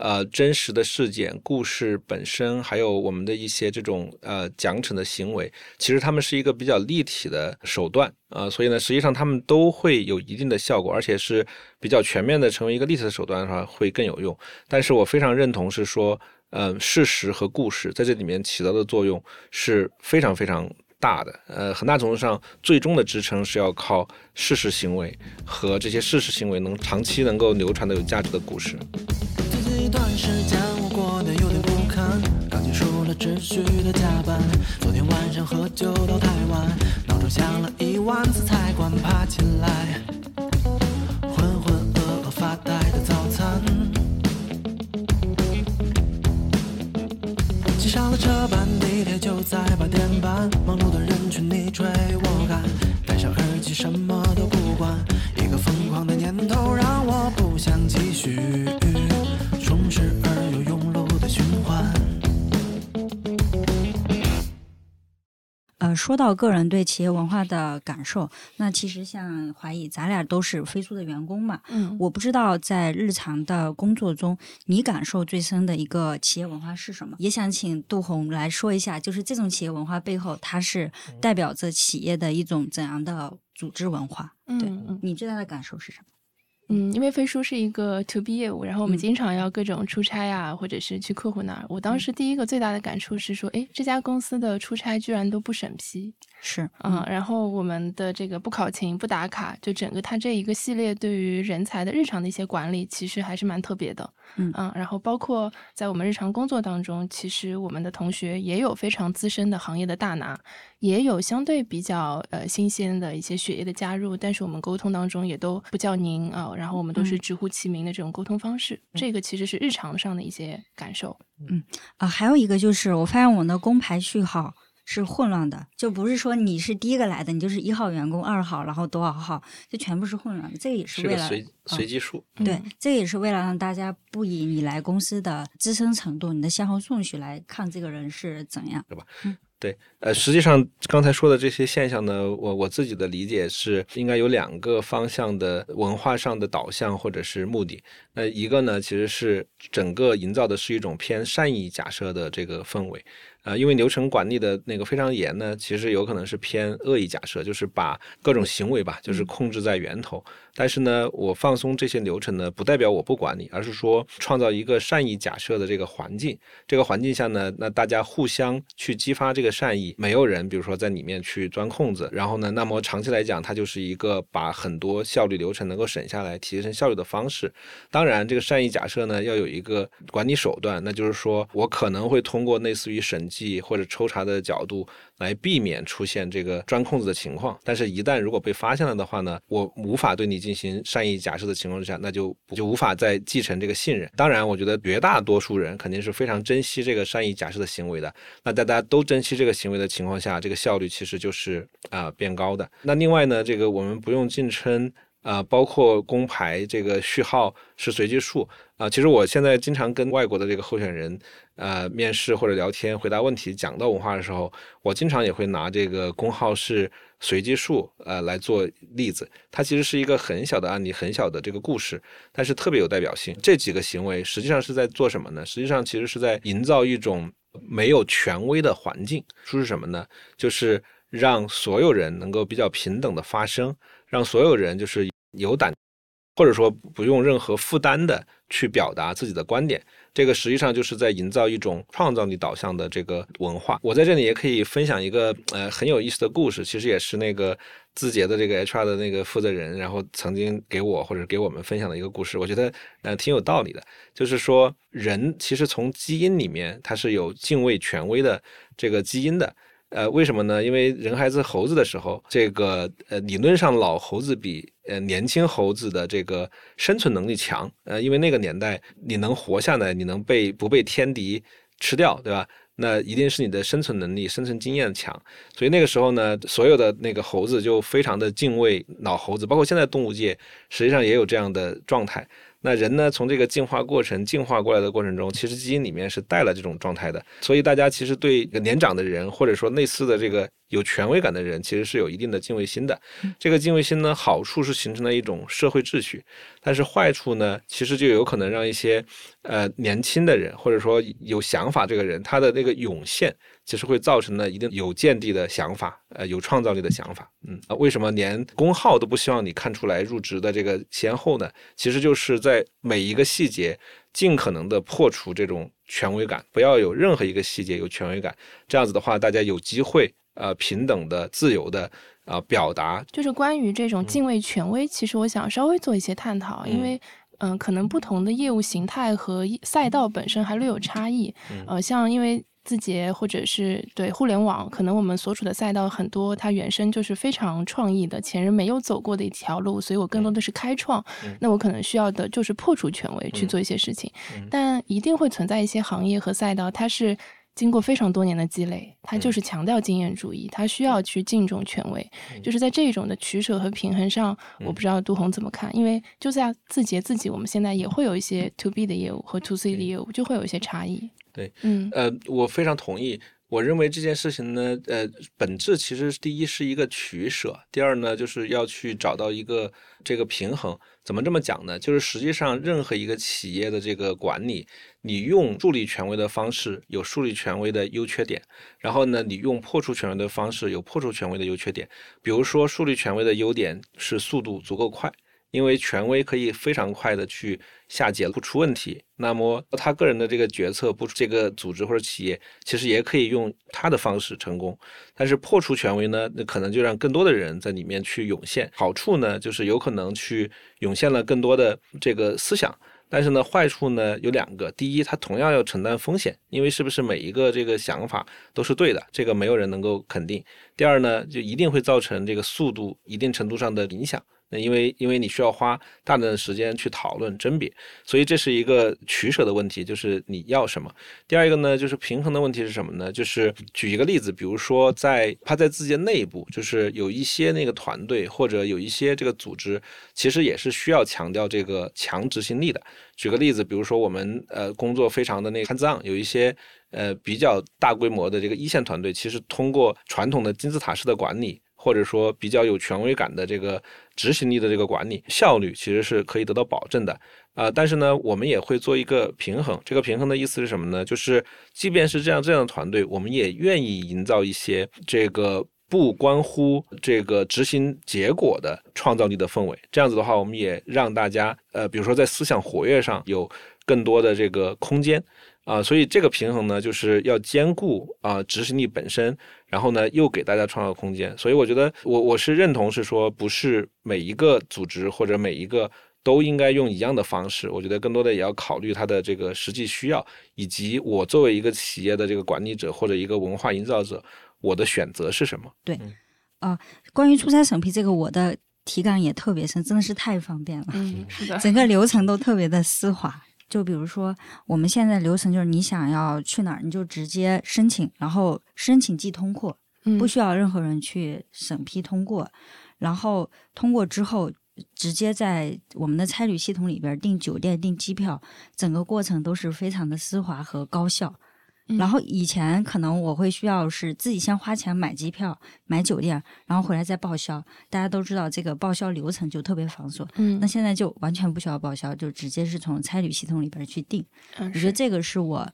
呃真实的事件、故事本身，还有我们的一些这种呃奖惩的行为，其实他们是一个比较立体的手段啊、所以呢，实际上他们都会有一定的效果，而且是比较全面的成为一个立体的手段的话，会更有用。但是我非常认同是说，呃，事实和故事在这里面起到的作用是非常非常大的。呃，很大程度上，最终的支撑是要靠事实行为和这些事实行为能长期能够流传的有价值的故事。最近一段时间我过得有点不堪，刚结束了持续的加班，昨天晚。上喝酒到太晚，闹钟响了一万次才敢爬起来，浑浑噩噩发呆的早餐。挤上了车班，地铁就在八点半，忙碌的人群你追我赶，戴上耳机什么都不管，一个疯狂的念头让我不想继续呃，说到个人对企业文化的感受，那其实像华谊，咱俩都是飞书的员工嘛。嗯，我不知道在日常的工作中，你感受最深的一个企业文化是什么？也想请杜红来说一下，就是这种企业文化背后，它是代表着企业的一种怎样的组织文化？对嗯嗯你最大的感受是什么？嗯，因为飞书是一个 to B 业务，然后我们嗯经常要各种出差啊，或者是去客户那儿。我当时第一个最大的感触是说，诶，这家公司的出差居然都不审批，是，嗯，然后我们的这个不考勤、不打卡，就整个它这一个系列对于人才的日常的一些管理，其实还是蛮特别的。嗯然后包括在我们日常工作当中，其实我们的同学也有非常资深的行业的大拿，也有相对比较呃新鲜的一些血液的加入，但是我们沟通当中也都不叫您啊、然后我们都是嗯直呼其名的这种沟通方式，这个其实是日常上的一些感受。嗯啊、还有一个就是，我发现我们的工牌序号是混乱的，就不是说你是第一个来的，你就是一号员工、二号，然后多少号，就全部是混乱的。这个也是为了是随机数。对这个也是为了让大家不以你来公司的资深程度、你的先后顺序来看这个人是怎样。对，对呃，实际上刚才说的这些现象呢，我我自己的理解是应该有两个方向的文化上的导向或者是目的。那一个呢，其实是整个营造的是一种偏善意假设的这个氛围。呃，因为流程管理的那个非常严呢，其实有可能是偏恶意假设，就是把各种行为吧，就是控制在源头。但是呢，我放松这些流程呢，不代表我不管你，而是说创造一个善意假设的这个环境。这个环境下呢，那大家互相去激发这个善意，没有人比如说在里面去钻空子，然后呢，那么长期来讲，它就是一个把很多效率流程能够省下来、提升效率的方式。当然，这个善意假设呢，要有一个管理手段，那就是说我可能会通过类似于审计或者抽查的角度来避免出现这个钻空子的情况。但是，一旦如果被发现了的话呢，我无法对你进行善意假设的情况之下，那就就无法再继承这个信任。当然，我觉得绝大多数人肯定是非常珍惜这个善意假设的行为的。那在大家都珍惜这个行为的情况下，这个效率其实就是啊、变高的。那另外呢，这个我们不用竞争。啊、包括工牌这个序号是随机数啊、其实我现在经常跟外国的这个候选人呃面试或者聊天回答问题讲到文化的时候，我经常也会拿这个工号是随机数呃来做例子。它其实是一个很小的案例，很小的这个故事，但是特别有代表性。这几个行为实际上是在做什么呢？实际上其实是在营造一种没有权威的环境。说是什么呢？就是让所有人能够比较平等的发声，让所有人就是有胆，或者说不用任何负担的去表达自己的观点。这个实际上就是在营造一种创造力导向的这个文化。我在这里也可以分享一个呃很有意思的故事，其实也是那个字节的这个 HR 的那个负责人，然后曾经给我或者给我们分享的一个故事，我觉得呃挺有道理的。就是说，人其实从基因里面它是有敬畏权威的这个基因的。呃，为什么呢？因为人还是猴子的时候，这个呃理论上老猴子比呃年轻猴子的这个生存能力强。呃，因为那个年代你能活下来，你能被不被天敌吃掉，对吧？那一定是你的生存能力、生存经验强。所以那个时候呢，所有的那个猴子就非常的敬畏老猴子，包括现在动物界实际上也有这样的状态。那人呢，从这个进化过程进化过来的过程中，其实基因里面是带了这种状态的。所以大家其实对年长的人，或者说类似的这个有权威感的人，其实是有一定的敬畏心的。这个敬畏心呢，好处是形成了一种社会秩序，但是坏处呢，其实就有可能让一些呃年轻的人，或者说有想法这个人，他的那个涌现。其实会造成了一定有见地的想法，呃，有创造力的想法，嗯，为什么连工号都不希望你看出来入职的这个先后呢？其实就是在每一个细节尽可能的破除这种权威感，不要有任何一个细节有权威感，这样子的话，大家有机会呃平等的、自由的啊表达。就是关于这种敬畏权威，其实我想稍微做一些探讨，因为嗯，可能不同的业务形态和赛道本身还略有差异，呃，像因为。字节或者是对互联网，可能我们所处的赛道很多，它原生就是非常创意的，前人没有走过的一条路，所以我更多的是开创。那我可能需要的就是破除权威去做一些事情，但一定会存在一些行业和赛道，它是经过非常多年的积累，他就是强调经验主义，他需要去敬重权威。就是在这种的取舍和平衡上，我不知道杜红怎么看，因为就在字节自己，我们现在也会有一些 to B 的业务和 to C 的业务，就会有一些差异。对，嗯，呃，我非常同意。我认为这件事情呢，呃，本质其实第一是一个取舍，第二呢，就是要去找到一个这个平衡。怎么这么讲呢？就是实际上任何一个企业的这个管理，你用树立权威的方式有树立权威的优缺点，然后呢，你用破除权威的方式有破除权威的优缺点。比如说，树立权威的优点是速度足够快。因为权威可以非常快的去下结不出问题，那么他个人的这个决策不出，这个组织或者企业其实也可以用他的方式成功。但是破除权威呢，那可能就让更多的人在里面去涌现。好处呢，就是有可能去涌现了更多的这个思想。但是呢，坏处呢有两个。第一，他同样要承担风险，因为是不是每一个这个想法都是对的，这个没有人能够肯定。第二呢，就一定会造成这个速度一定程度上的影响。那因为因为你需要花大量的时间去讨论甄别，所以这是一个取舍的问题，就是你要什么。第二一个呢，就是平衡的问题是什么呢？就是举一个例子，比如说在他在自己的内部，就是有一些那个团队或者有一些这个组织，其实也是需要强调这个强执行力的。举个例子，比如说我们呃工作非常的那个 hands on，有一些呃比较大规模的这个一线团队，其实通过传统的金字塔式的管理。或者说比较有权威感的这个执行力的这个管理效率，其实是可以得到保证的啊。但是呢，我们也会做一个平衡。这个平衡的意思是什么呢？就是即便是这样这样的团队，我们也愿意营造一些这个不关乎这个执行结果的创造力的氛围。这样子的话，我们也让大家呃，比如说在思想活跃上有更多的这个空间。啊，所以这个平衡呢，就是要兼顾啊执行力本身，然后呢又给大家创造空间。所以我觉得我我是认同是说，不是每一个组织或者每一个都应该用一样的方式。我觉得更多的也要考虑它的这个实际需要，以及我作为一个企业的这个管理者或者一个文化营造者，我的选择是什么？对，啊，关于出差审批这个，我的体感也特别深，真的是太方便了。嗯，是的，整个流程都特别的丝滑。就比如说，我们现在流程就是你想要去哪儿，你就直接申请，然后申请即通过，不需要任何人去审批通过，然后通过之后，直接在我们的差旅系统里边订酒店、订机票，整个过程都是非常的丝滑和高效。然后以前可能我会需要是自己先花钱买机票、买酒店，然后回来再报销。大家都知道这个报销流程就特别繁琐。嗯，那现在就完全不需要报销，就直接是从差旅系统里边去订。我觉得这个是我，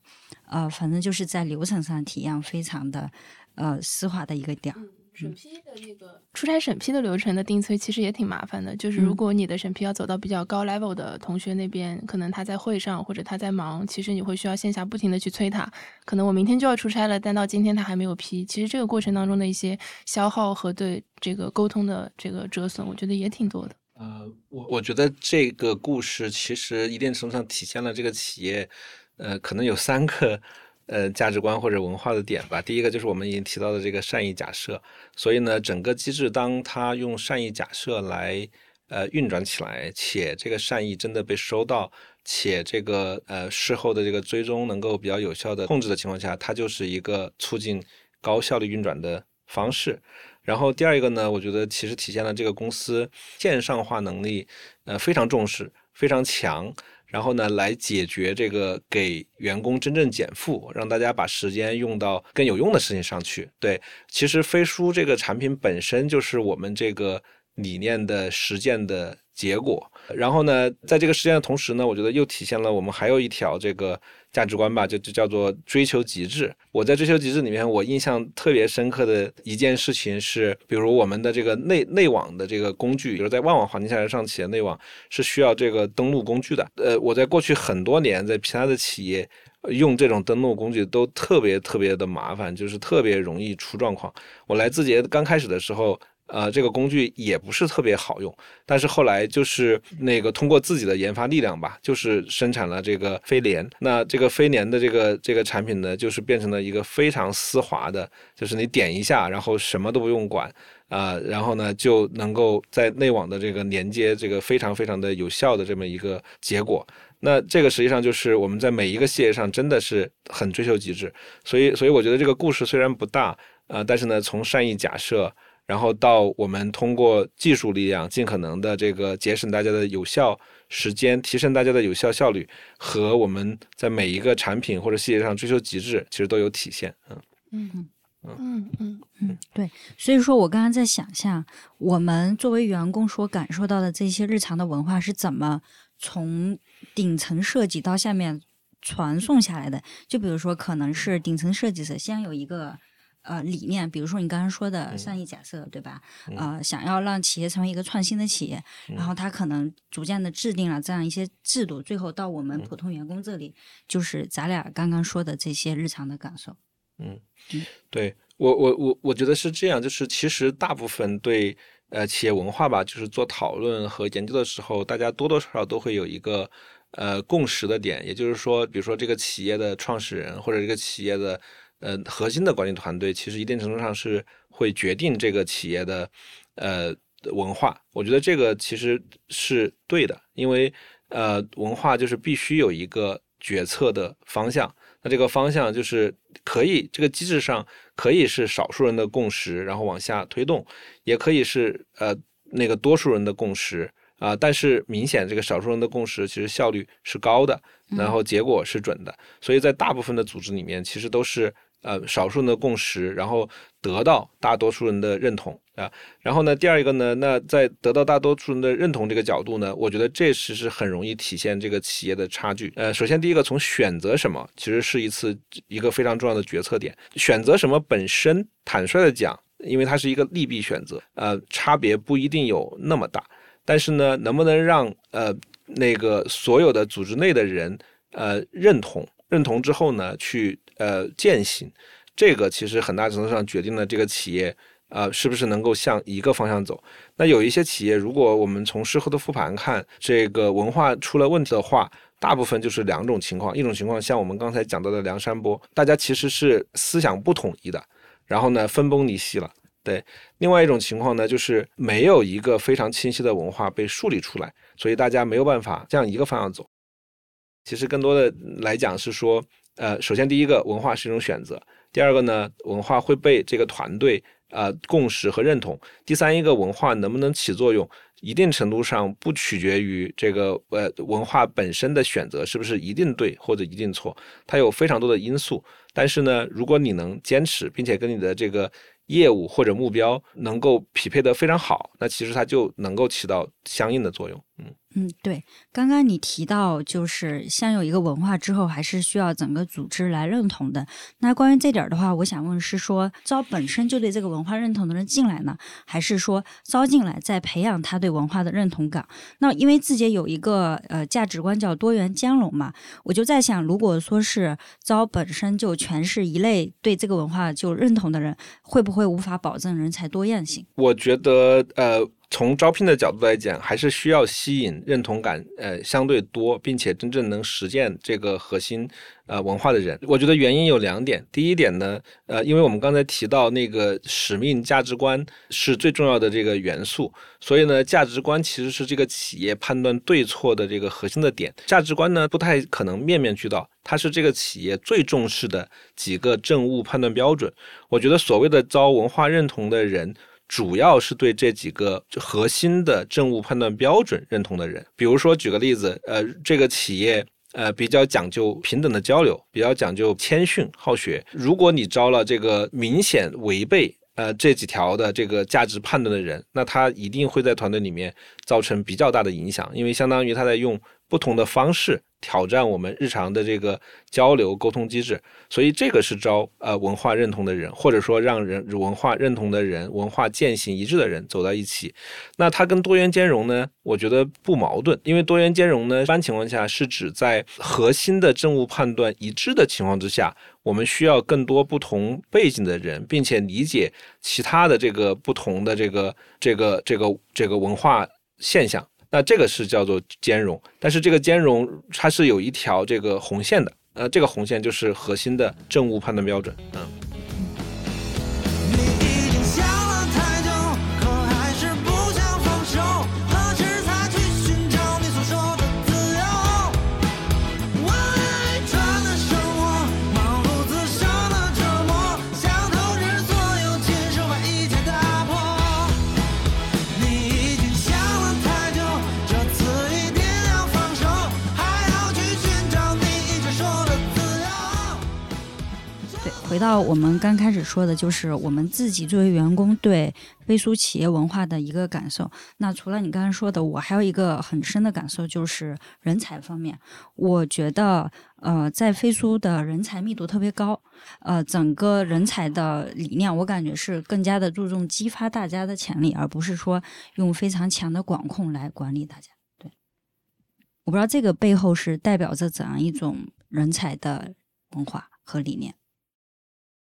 呃，反正就是在流程上体验非常的呃丝滑的一个点。审批的那个出差审批的流程的定催其实也挺麻烦的，就是如果你的审批要走到比较高 level 的同学那边，可能他在会上或者他在忙，其实你会需要线下不停的去催他。可能我明天就要出差了，但到今天他还没有批。其实这个过程当中的一些消耗和对这个沟通的这个折损，我觉得也挺多的。呃，我我觉得这个故事其实一定程度上体现了这个企业，呃，可能有三个。呃，价值观或者文化的点吧。第一个就是我们已经提到的这个善意假设，所以呢，整个机制当它用善意假设来呃运转起来，且这个善意真的被收到，且这个呃事后的这个追踪能够比较有效的控制的情况下，它就是一个促进高效率运转的方式。然后第二一个呢，我觉得其实体现了这个公司线上化能力呃非常重视。非常强，然后呢来解决这个给员工真正减负，让大家把时间用到更有用的事情上去。对，其实飞书这个产品本身就是我们这个理念的实践的结果。然后呢，在这个实践的同时呢，我觉得又体现了我们还有一条这个。价值观吧，就就叫做追求极致。我在追求极致里面，我印象特别深刻的一件事情是，比如我们的这个内内网的这个工具，比如在万网环境下上企业内网是需要这个登录工具的。呃，我在过去很多年在其他的企业用这种登录工具都特别特别的麻烦，就是特别容易出状况。我来字节刚开始的时候。呃，这个工具也不是特别好用，但是后来就是那个通过自己的研发力量吧，就是生产了这个飞联。那这个飞联的这个这个产品呢，就是变成了一个非常丝滑的，就是你点一下，然后什么都不用管啊，然后呢就能够在内网的这个连接，这个非常非常的有效的这么一个结果。那这个实际上就是我们在每一个细节上真的是很追求极致。所以，所以我觉得这个故事虽然不大啊，但是呢，从善意假设。然后到我们通过技术力量，尽可能的这个节省大家的有效时间，提升大家的有效效率，和我们在每一个产品或者细节上追求极致，其实都有体现。嗯嗯嗯嗯嗯嗯，对。所以说我刚刚在想象，我们作为员工所感受到的这些日常的文化是怎么从顶层设计到下面传送下来的。就比如说，可能是顶层设计者先有一个。呃，理念，比如说你刚刚说的善意假设，对吧？呃，想要让企业成为一个创新的企业，然后他可能逐渐的制定了这样一些制度，最后到我们普通员工这里，就是咱俩刚刚说的这些日常的感受。嗯，对我我我我觉得是这样，就是其实大部分对呃企业文化吧，就是做讨论和研究的时候，大家多多少少都会有一个呃共识的点，也就是说，比如说这个企业的创始人或者这个企业的。呃，核心的管理团队其实一定程度上是会决定这个企业的呃文化。我觉得这个其实是对的，因为呃文化就是必须有一个决策的方向。那这个方向就是可以这个机制上可以是少数人的共识，然后往下推动，也可以是呃那个多数人的共识啊。但是明显这个少数人的共识其实效率是高的，然后结果是准的。所以在大部分的组织里面，其实都是。呃，少数人的共识，然后得到大多数人的认同啊。然后呢，第二一个呢，那在得到大多数人的认同这个角度呢，我觉得这其实很容易体现这个企业的差距。呃，首先第一个，从选择什么，其实是一次一个非常重要的决策点。选择什么本身，坦率的讲，因为它是一个利弊选择，呃，差别不一定有那么大。但是呢，能不能让呃那个所有的组织内的人呃认同？认同之后呢，去呃践行，这个其实很大程度上决定了这个企业呃是不是能够向一个方向走。那有一些企业，如果我们从事后的复盘看，这个文化出了问题的话，大部分就是两种情况：一种情况像我们刚才讲到的梁山泊，大家其实是思想不统一的，然后呢分崩离析了。对，另外一种情况呢，就是没有一个非常清晰的文化被树立出来，所以大家没有办法向一个方向走。其实更多的来讲是说，呃，首先第一个文化是一种选择，第二个呢，文化会被这个团队呃共识和认同，第三一个文化能不能起作用，一定程度上不取决于这个呃文化本身的选择是不是一定对或者一定错，它有非常多的因素。但是呢，如果你能坚持，并且跟你的这个业务或者目标能够匹配的非常好，那其实它就能够起到相应的作用，嗯。嗯，对，刚刚你提到就是先有一个文化之后，还是需要整个组织来认同的。那关于这点的话，我想问是说招本身就对这个文化认同的人进来呢，还是说招进来再培养他对文化的认同感？那因为字节有一个呃价值观叫多元兼容嘛，我就在想，如果说是招本身就全是一类对这个文化就认同的人，会不会无法保证人才多样性？我觉得呃。从招聘的角度来讲，还是需要吸引认同感呃相对多，并且真正能实践这个核心呃文化的人。我觉得原因有两点。第一点呢，呃，因为我们刚才提到那个使命价值观是最重要的这个元素，所以呢，价值观其实是这个企业判断对错的这个核心的点。价值观呢，不太可能面面俱到，它是这个企业最重视的几个政务判断标准。我觉得所谓的招文化认同的人。主要是对这几个核心的政务判断标准认同的人。比如说，举个例子，呃，这个企业呃比较讲究平等的交流，比较讲究谦逊好学。如果你招了这个明显违背呃这几条的这个价值判断的人，那他一定会在团队里面造成比较大的影响，因为相当于他在用不同的方式。挑战我们日常的这个交流沟通机制，所以这个是招呃文化认同的人，或者说让人文化认同的人、文化践行一致的人走到一起。那它跟多元兼容呢？我觉得不矛盾，因为多元兼容呢，一般情况下是指在核心的政务判断一致的情况之下，我们需要更多不同背景的人，并且理解其他的这个不同的这个这个这个这个文化现象。那这个是叫做兼容，但是这个兼容它是有一条这个红线的，呃，这个红线就是核心的政务判断标准，嗯。回到我们刚开始说的，就是我们自己作为员工对飞书企业文化的一个感受。那除了你刚才说的，我还有一个很深的感受，就是人才方面。我觉得，呃，在飞书的人才密度特别高，呃，整个人才的理念，我感觉是更加的注重激发大家的潜力，而不是说用非常强的管控来管理大家。对，我不知道这个背后是代表着怎样一种人才的文化和理念。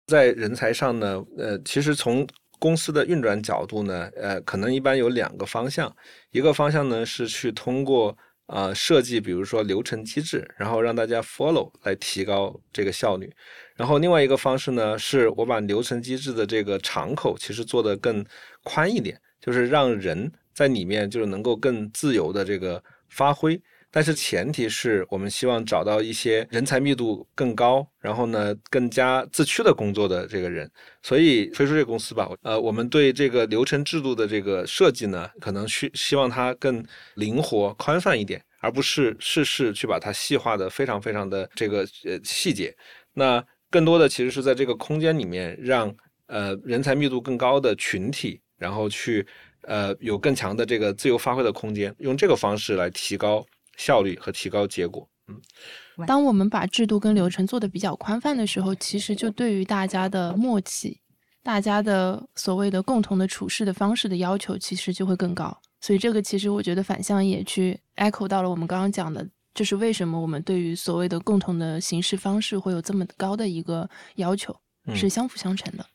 在人才上呢，呃，其实从公司的运转角度呢，呃，可能一般有两个方向，一个方向呢是去通过呃设计，比如说流程机制，然后让大家 follow 来提高这个效率，然后另外一个方式呢，是我把流程机制的这个敞口其实做得更宽一点，就是让人在里面就是能够更自由的这个发挥。但是前提是我们希望找到一些人才密度更高，然后呢更加自驱的工作的这个人。所以飞书这个公司吧，呃，我们对这个流程制度的这个设计呢，可能需希望它更灵活宽泛一点，而不是事事去把它细化的非常非常的这个呃细节。那更多的其实是在这个空间里面，让呃人才密度更高的群体，然后去呃有更强的这个自由发挥的空间，用这个方式来提高。效率和提高结果。嗯，当我们把制度跟流程做的比较宽泛的时候，其实就对于大家的默契、大家的所谓的共同的处事的方式的要求，其实就会更高。所以这个其实我觉得反向也去 echo 到了我们刚刚讲的，就是为什么我们对于所谓的共同的行事方式会有这么高的一个要求，是相辅相成的。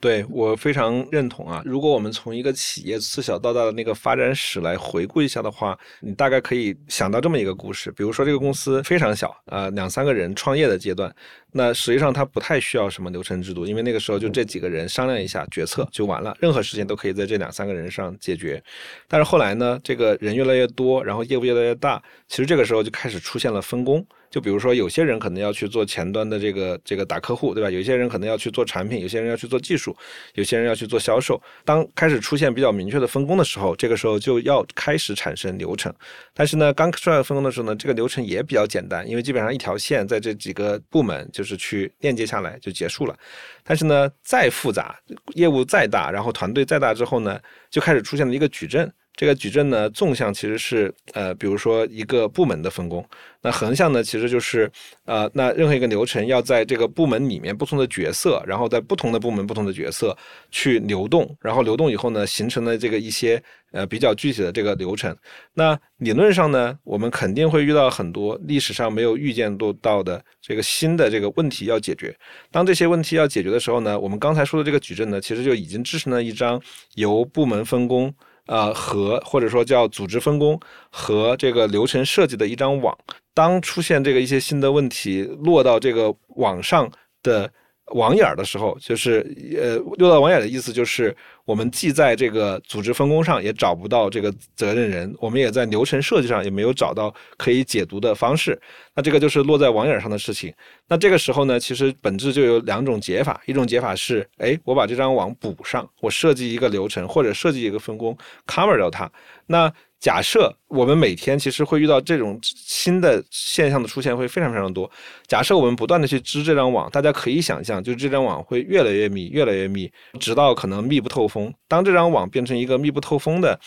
对我非常认同啊！如果我们从一个企业自小到大的那个发展史来回顾一下的话，你大概可以想到这么一个故事。比如说，这个公司非常小，呃，两三个人创业的阶段，那实际上它不太需要什么流程制度，因为那个时候就这几个人商量一下决策就完了，任何事情都可以在这两三个人上解决。但是后来呢，这个人越来越多，然后业务越来越大，其实这个时候就开始出现了分工。就比如说，有些人可能要去做前端的这个这个打客户，对吧？有些人可能要去做产品，有些人要去做技术，有些人要去做销售。当开始出现比较明确的分工的时候，这个时候就要开始产生流程。但是呢，刚出来分工的时候呢，这个流程也比较简单，因为基本上一条线在这几个部门就是去链接下来就结束了。但是呢，再复杂，业务再大，然后团队再大之后呢，就开始出现了一个矩阵。这个矩阵呢，纵向其实是呃，比如说一个部门的分工；那横向呢，其实就是呃，那任何一个流程要在这个部门里面不同的角色，然后在不同的部门不同的角色去流动，然后流动以后呢，形成了这个一些呃比较具体的这个流程。那理论上呢，我们肯定会遇到很多历史上没有预见到的这个新的这个问题要解决。当这些问题要解决的时候呢，我们刚才说的这个矩阵呢，其实就已经制成了一张由部门分工。呃，和或者说叫组织分工和这个流程设计的一张网，当出现这个一些新的问题落到这个网上的网眼儿的时候，就是呃，六道网眼的意思就是，我们既在这个组织分工上也找不到这个责任人，我们也在流程设计上也没有找到可以解读的方式。那这个就是落在网眼上的事情。那这个时候呢，其实本质就有两种解法，一种解法是，哎，我把这张网补上，我设计一个流程或者设计一个分工 cover 掉它。那假设我们每天其实会遇到这种新的现象的出现会非常非常多。假设我们不断的去织这张网，大家可以想象，就是这张网会越来越密，越来越密，直到可能密不透风。当这张网变成一个密不透风的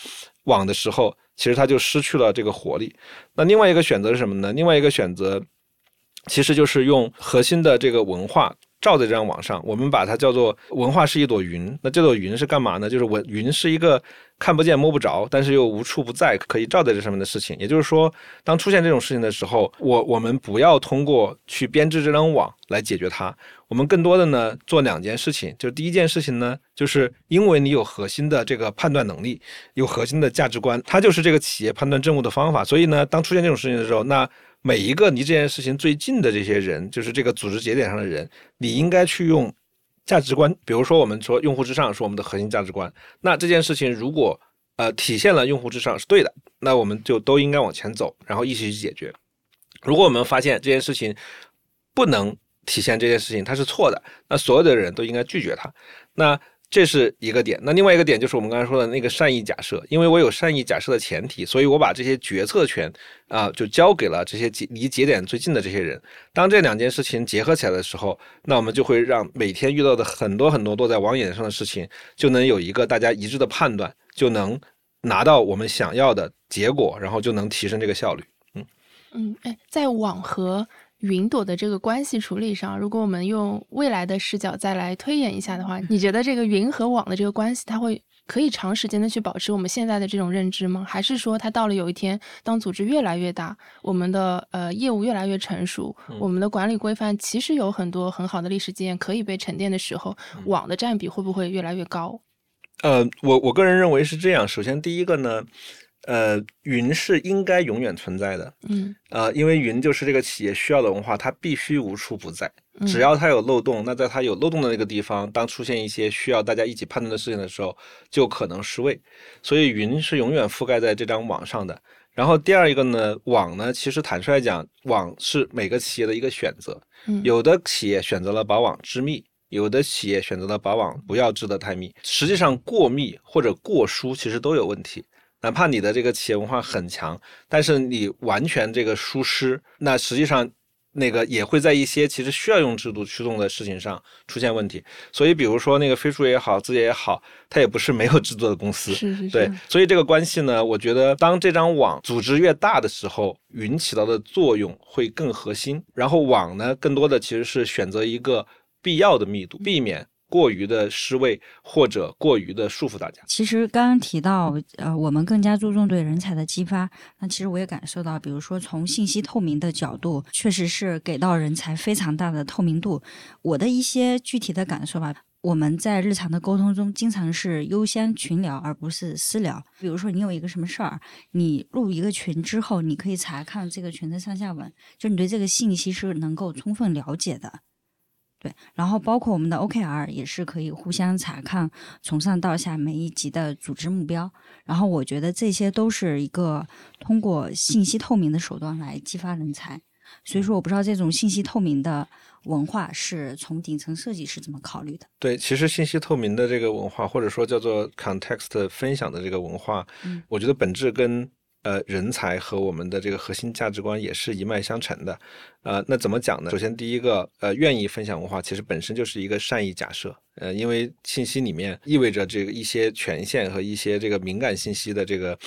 网的时候，其实它就失去了这个活力。那另外一个选择是什么呢？另外一个选择其实就是用核心的这个文化。罩在这张网上，我们把它叫做文化是一朵云。那这朵云是干嘛呢？就是文云是一个看不见摸不着，但是又无处不在，可以罩在这上面的事情。也就是说，当出现这种事情的时候，我我们不要通过去编织这张网来解决它，我们更多的呢做两件事情。就是第一件事情呢，就是因为你有核心的这个判断能力，有核心的价值观，它就是这个企业判断政务的方法。所以呢，当出现这种事情的时候，那每一个离这件事情最近的这些人，就是这个组织节点上的人，你应该去用价值观，比如说我们说用户至上是我们的核心价值观，那这件事情如果呃体现了用户至上是对的，那我们就都应该往前走，然后一起去解决。如果我们发现这件事情不能体现这件事情它是错的，那所有的人都应该拒绝它。那这是一个点，那另外一个点就是我们刚才说的那个善意假设，因为我有善意假设的前提，所以我把这些决策权啊、就交给了这些节离节点最近的这些人。当这两件事情结合起来的时候，那我们就会让每天遇到的很多很多落在网眼上的事情，就能有一个大家一致的判断，就能拿到我们想要的结果，然后就能提升这个效率。嗯，哎，在网和云朵的这个关系处理上，如果我们用未来的视角再来推演一下的话，你觉得这个云和网的这个关系，它会可以长时间的去保持我们现在的这种认知吗？还是说，它到了有一天，当组织越来越大，我们的呃业务越来越成熟，我们的管理规范其实有很多很好的历史经验可以被沉淀的时候，网的占比会不会越来越高？呃，我我个人认为是这样。首先，第一个呢，呃，云是应该永远存在的，嗯呃，因为云就是这个企业需要的文化，它必须无处不在。嗯只要它有漏洞，那在它有漏洞的那个地方，当出现一些需要大家一起判断的事情的时候，就可能失位。所以云是永远覆盖在这张网上的。然后第二一个呢，网呢，其实坦率来讲，网是每个企业的一个选择。嗯有的企业选择了把网织密，有的企业选择了把网不要织得太密。实际上，过密或者过疏其实都有问题。哪怕你的这个企业文化很强，但是你完全这个疏失，那实际上那个也会在一些其实需要用制度驱动的事情上出现问题。所以，比如说那个飞书也好，字节也好，它也不是没有制度的公司。是是是，对，所以这个关系呢，我觉得当这张网组织越大的时候，云起到的作用会更核心。然后网呢，更多的其实是选择一个必要的密度，避免过于的失位或者过于的束缚大家。其实刚刚提到，呃，我们更加注重对人才的激发。那其实我也感受到，比如说从信息透明的角度，确实是给到人才非常大的透明度。我的一些具体的感受吧，我们在日常的沟通中，经常是优先群聊而不是私聊。比如说你有一个什么事儿，你入一个群之后，你可以查看这个群的上下文，就你对这个信息是能够充分了解的。对，然后包括我们的 OKR 也是可以互相查看从上到下每一级的组织目标。然后我觉得这些都是一个通过信息透明的手段来激发人才。所以说，我不知道这种信息透明的文化是从顶层设计是怎么考虑的。对，其实信息透明的这个文化，或者说叫做 context 分享的这个文化，嗯我觉得本质跟呃人才和我们的这个核心价值观也是一脉相承的。呃，那怎么讲呢？首先，第一个，呃，愿意分享文化其实本身就是一个善意假设，呃，因为信息里面意味着这个一些权限和一些这个敏感信息的这个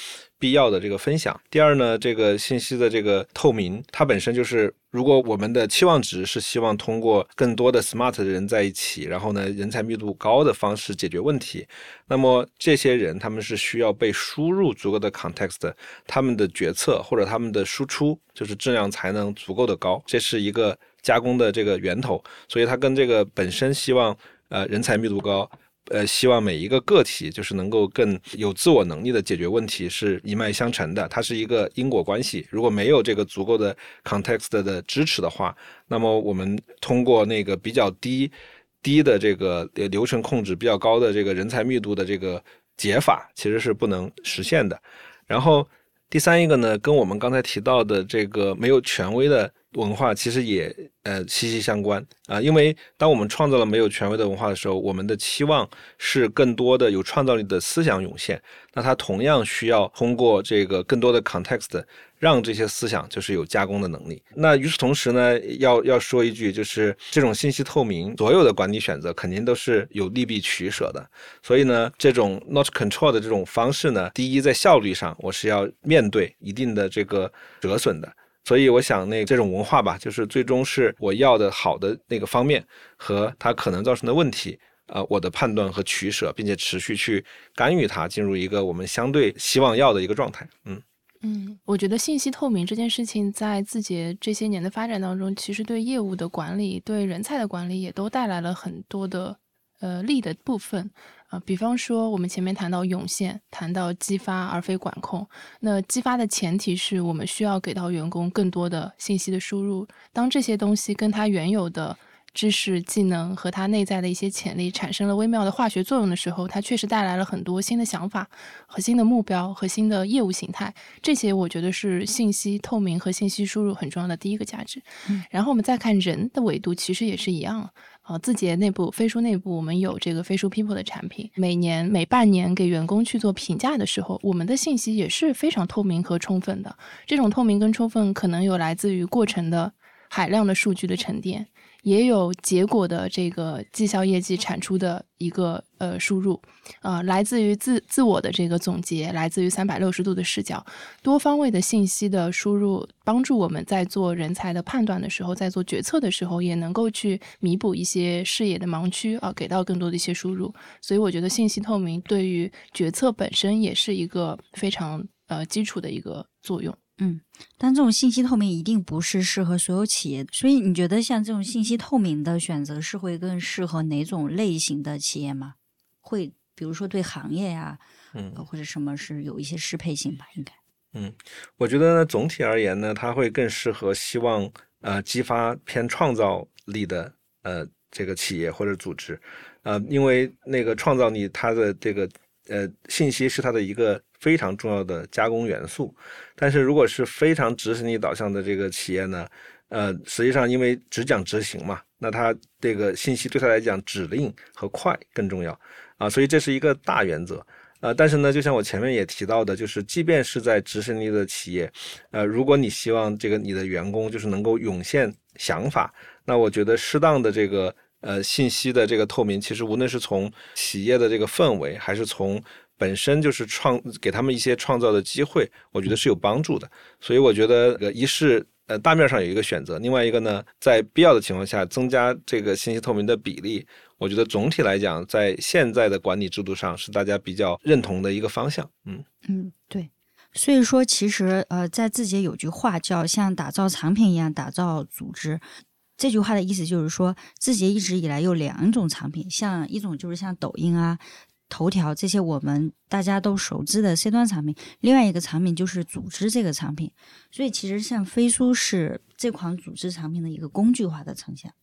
必要的这个分享。第二呢，这个信息的这个透明，它本身就是，如果我们的期望值是希望通过更多的 smart 的人在一起，然后呢，人才密度高的方式解决问题，那么这些人他们是需要被输入足够的 context，他们的决策或者他们的输出就是质量才能足够的高，这是一个加工的这个源头，所以它跟这个本身希望呃人才密度高。呃，希望每一个个体就是能够更有自我能力的解决问题，是一脉相承的，它是一个因果关系。如果没有这个足够的 context 的支持的话，那么我们通过那个比较低低的这个流程控制、比较高的这个人才密度的这个解法，其实是不能实现的。然后第三一个呢，跟我们刚才提到的这个没有权威的文化，其实也呃息息相关啊。因为当我们创造了没有权威的文化的时候，我们的期望是更多的有创造力的思想涌现。那它同样需要通过这个更多的 context，让这些思想就是有加工的能力。那与此同时呢，要要说一句，就是这种信息透明，所有的管理选择肯定都是有利弊取舍的。所以呢，这种 not control 的这种方式呢，第一在效率上，我是要面对一定的这个折损的。所以我想，那这种文化吧，就是最终是我要的好的那个方面和它可能造成的问题，呃，我的判断和取舍，并且持续去干预它，进入一个我们相对希望要的一个状态。嗯嗯，我觉得信息透明这件事情，在字节这些年的发展当中，其实对业务的管理、对人才的管理，也都带来了很多的呃力的部分。啊，比方说我们前面谈到涌现，谈到激发而非管控。那激发的前提是我们需要给到员工更多的信息的输入。当这些东西跟他原有的知识、技能和他内在的一些潜力产生了微妙的化学作用的时候，它确实带来了很多新的想法和新的目标和新的业务形态。这些我觉得是信息透明和信息输入很重要的第一个价值。然后我们再看人的维度，其实也是一样。啊，字节内部、飞书内部，我们有这个飞书 People 的产品，每年每半年给员工去做评价的时候，我们的信息也是非常透明和充分的。这种透明跟充分，可能有来自于过程的海量的数据的沉淀。也有结果的这个绩效业绩产出的一个呃输入，啊，来自于自自我的这个总结，来自于三百六十度的视角，多方位的信息的输入，帮助我们在做人才的判断的时候，在做决策的时候，也能够去弥补一些视野的盲区啊，给到更多的一些输入。所以我觉得信息透明对于决策本身也是一个非常呃基础的一个作用。嗯，但这种信息透明一定不是适合所有企业，所以你觉得像这种信息透明的选择是会更适合哪种类型的企业吗？会，比如说对行业呀，嗯，或者什么是有一些适配性吧？应该，嗯，我觉得呢，总体而言呢，它会更适合希望呃激发偏创造力的呃这个企业或者组织，呃，因为那个创造力它的这个呃信息是它的一个。非常重要的加工元素，但是如果是非常执行力导向的这个企业呢，呃，实际上因为只讲执行嘛，那它这个信息对他来讲指令和快更重要啊，所以这是一个大原则啊。但是呢，就像我前面也提到的，就是即便是在执行力的企业，呃，如果你希望这个你的员工就是能够涌现想法，那我觉得适当的这个呃信息的这个透明，其实无论是从企业的这个氛围，还是从本身就是创给他们一些创造的机会，我觉得是有帮助的。所以我觉得，呃，一是呃大面上有一个选择，另外一个呢，在必要的情况下增加这个信息透明的比例。我觉得总体来讲，在现在的管理制度上是大家比较认同的一个方向。嗯嗯，对。所以说，其实呃，在字节有句话叫“像打造产品一样打造组织”，这句话的意思就是说，字节一直以来有两种产品，像一种就是像抖音啊。头条这些我们大家都熟知的 C 端产品，另外一个产品就是组织这个产品，所以其实像飞书是这款组织产品的一个工具化的呈现。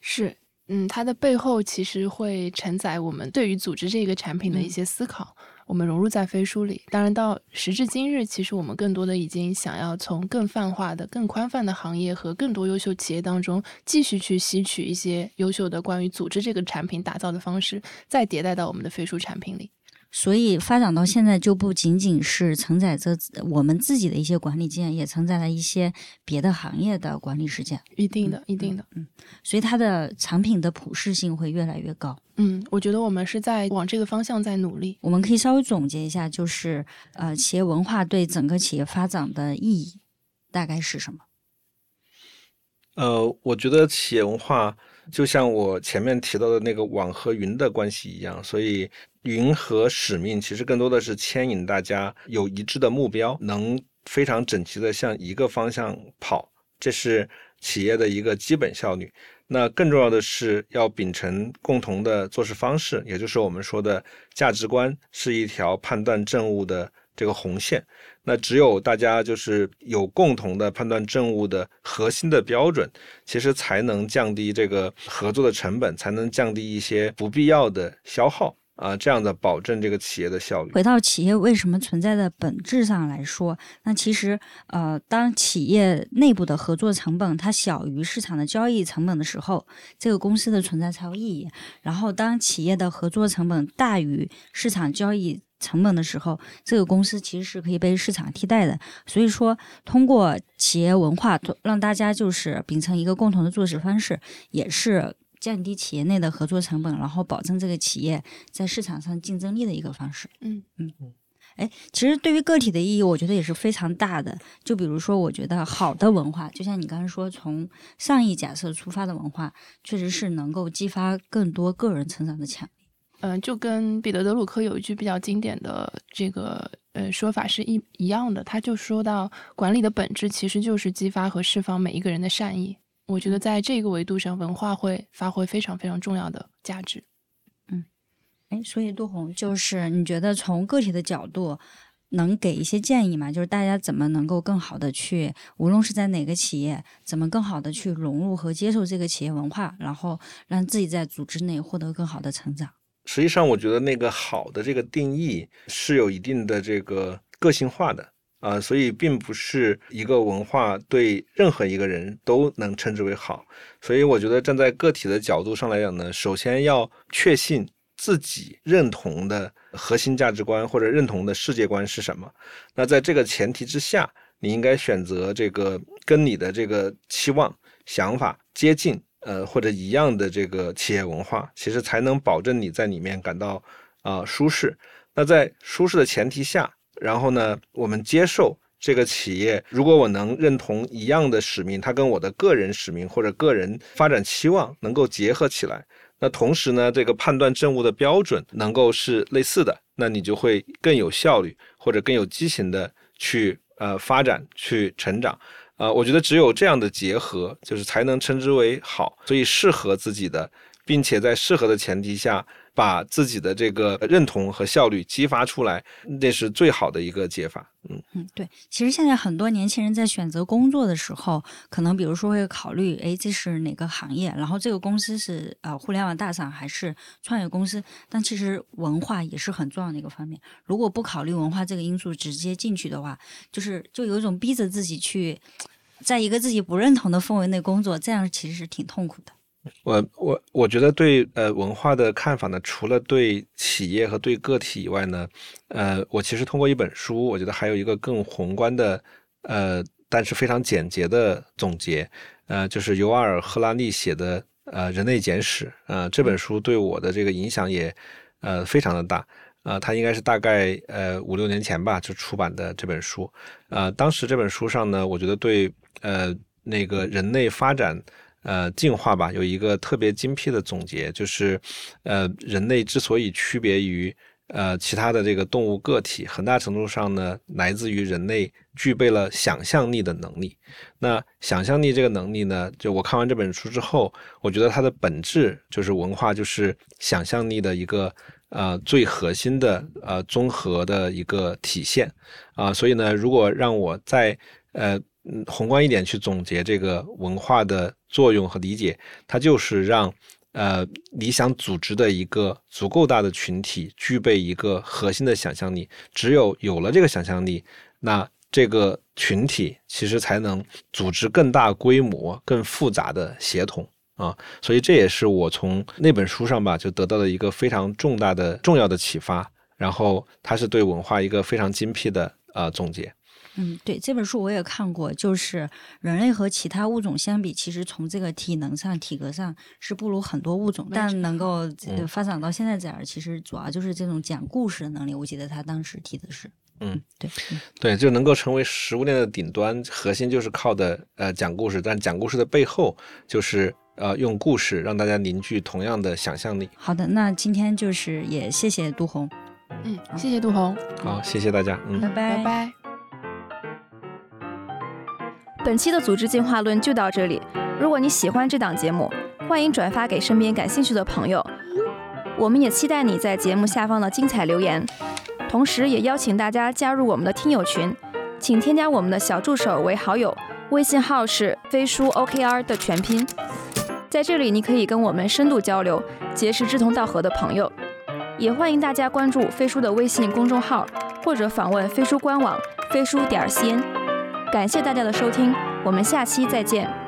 是，嗯，它的背后其实会承载我们对于组织这个产品的一些思考。我们融入在飞书里，当然到时至今日，其实我们更多的已经想要从更泛化的、更宽泛的行业和更多优秀企业当中，继续去吸取一些优秀的关于组织这个产品打造的方式，再迭代到我们的飞书产品里。所以发展到现在，就不仅仅是承载着我们自己的一些管理经验，也承载了一些别的行业的管理实践。一定的，一定的，嗯。所以它的产品的普适性会越来越高。嗯，我觉得我们是在往这个方向在努力。我们可以稍微总结一下，就是呃，企业文化对整个企业发展的意义大概是什么？呃，我觉得企业文化就像我前面提到的那个网和云的关系一样，所以。云和使命其实更多的是牵引大家有一致的目标，能非常整齐的向一个方向跑，这是企业的一个基本效率。那更重要的是要秉承共同的做事方式，也就是我们说的价值观，是一条判断政务的这个红线。那只有大家就是有共同的判断政务的核心的标准，其实才能降低这个合作的成本，才能降低一些不必要的消耗啊，这样的保证这个企业的效率。回到企业为什么存在的本质上来说，那其实呃，当企业内部的合作成本它小于市场的交易成本的时候，这个公司的存在才有意义。然后当企业的合作成本大于市场交易，成本的时候，这个公司其实是可以被市场替代的。所以说，通过企业文化，让大家就是秉承一个共同的做事方式，也是降低企业内的合作成本，然后保证这个企业在市场上竞争力的一个方式。嗯嗯嗯。哎，其实对于个体的意义，我觉得也是非常大的。就比如说，我觉得好的文化，就像你刚才说，从上一假设出发的文化，确实是能够激发更多个人成长的潜力。嗯，就跟彼得德鲁克有一句比较经典的这个呃说法是一一样的，他就说到管理的本质其实就是激发和释放每一个人的善意。我觉得在这个维度上，文化会发挥非常非常重要的价值。嗯，哎，所以杜红，就是你觉得从个体的角度能给一些建议吗？就是大家怎么能够更好的去，无论是在哪个企业，怎么更好的去融入和接受这个企业文化，然后让自己在组织内获得更好的成长。实际上，我觉得那个好的这个定义是有一定的这个个性化的啊，所以并不是一个文化对任何一个人都能称之为好。所以我觉得站在个体的角度上来讲呢，首先要确信自己认同的核心价值观或者认同的世界观是什么。那在这个前提之下，你应该选择这个跟你的这个期望想法接近。呃，或者一样的这个企业文化，其实才能保证你在里面感到啊舒适。那在舒适的前提下，然后呢，我们接受这个企业，如果我能认同一样的使命，它跟我的个人使命或者个人发展期望能够结合起来，那同时呢，这个判断政务的标准能够是类似的，那你就会更有效率或者更有激情的去呃发展去成长。啊，我觉得只有这样的结合，就是才能称之为好。所以适合自己的，并且在适合的前提下。把自己的这个认同和效率激发出来，那是最好的一个解法。嗯嗯，对。其实现在很多年轻人在选择工作的时候，可能比如说会考虑，哎，这是哪个行业？然后这个公司是呃互联网大厂还是创业公司？但其实文化也是很重要的一个方面。如果不考虑文化这个因素直接进去的话，就是就有一种逼着自己去在一个自己不认同的氛围内工作，这样其实是挺痛苦的。我我我觉得对呃文化的看法呢，除了对企业和对个体以外呢，呃，我其实通过一本书，我觉得还有一个更宏观的呃，但是非常简洁的总结，呃，就是尤瓦尔·赫拉利写的呃《人类简史》呃，这本书对我的这个影响也呃非常的大。呃，它应该是大概呃五六年前吧就出版的这本书。呃，当时这本书上呢，我觉得对呃那个人类发展。呃，进化吧，有一个特别精辟的总结，就是，呃，人类之所以区别于呃其他的这个动物个体，很大程度上呢，来自于人类具备了想象力的能力。那想象力这个能力呢，就我看完这本书之后，我觉得它的本质就是文化，就是想象力的一个呃最核心的呃综合的一个体现啊。所以呢，如果让我在呃。宏观一点去总结这个文化的作用和理解，它就是让呃理想组织的一个足够大的群体具备一个核心的想象力。只有有了这个想象力，那这个群体其实才能组织更大规模、更复杂的协同啊。所以这也是我从那本书上吧就得到了一个非常重大的、重要的启发。然后它是对文化一个非常精辟的呃总结。嗯，对这本书我也看过，就是人类和其他物种相比，其实从这个体能上、体格上是不如很多物种，但能够。发展到现在这样，其实主要就是这种讲故事的能力。我记得他当时提的是，嗯，对，对，就能够成为食物链的顶端，核心就是靠的呃讲故事，但讲故事的背后就是呃用故事让大家凝聚同样的想象力。好的，那今天就是也谢谢杜红，嗯，谢谢杜红，好，谢谢大家，嗯，拜拜，拜拜。本期的组织进化论就到这里。如果你喜欢这档节目，欢迎转发给身边感兴趣的朋友。我们也期待你在节目下方的精彩留言。同时也邀请大家加入我们的听友群，请添加我们的小助手为好友，微信号是飞书 OKR 的全拼。在这里，你可以跟我们深度交流，结识志同道合的朋友。也欢迎大家关注飞书的微信公众号，或者访问飞书官网飞书点 cn。感谢大家的收听，我们下期再见。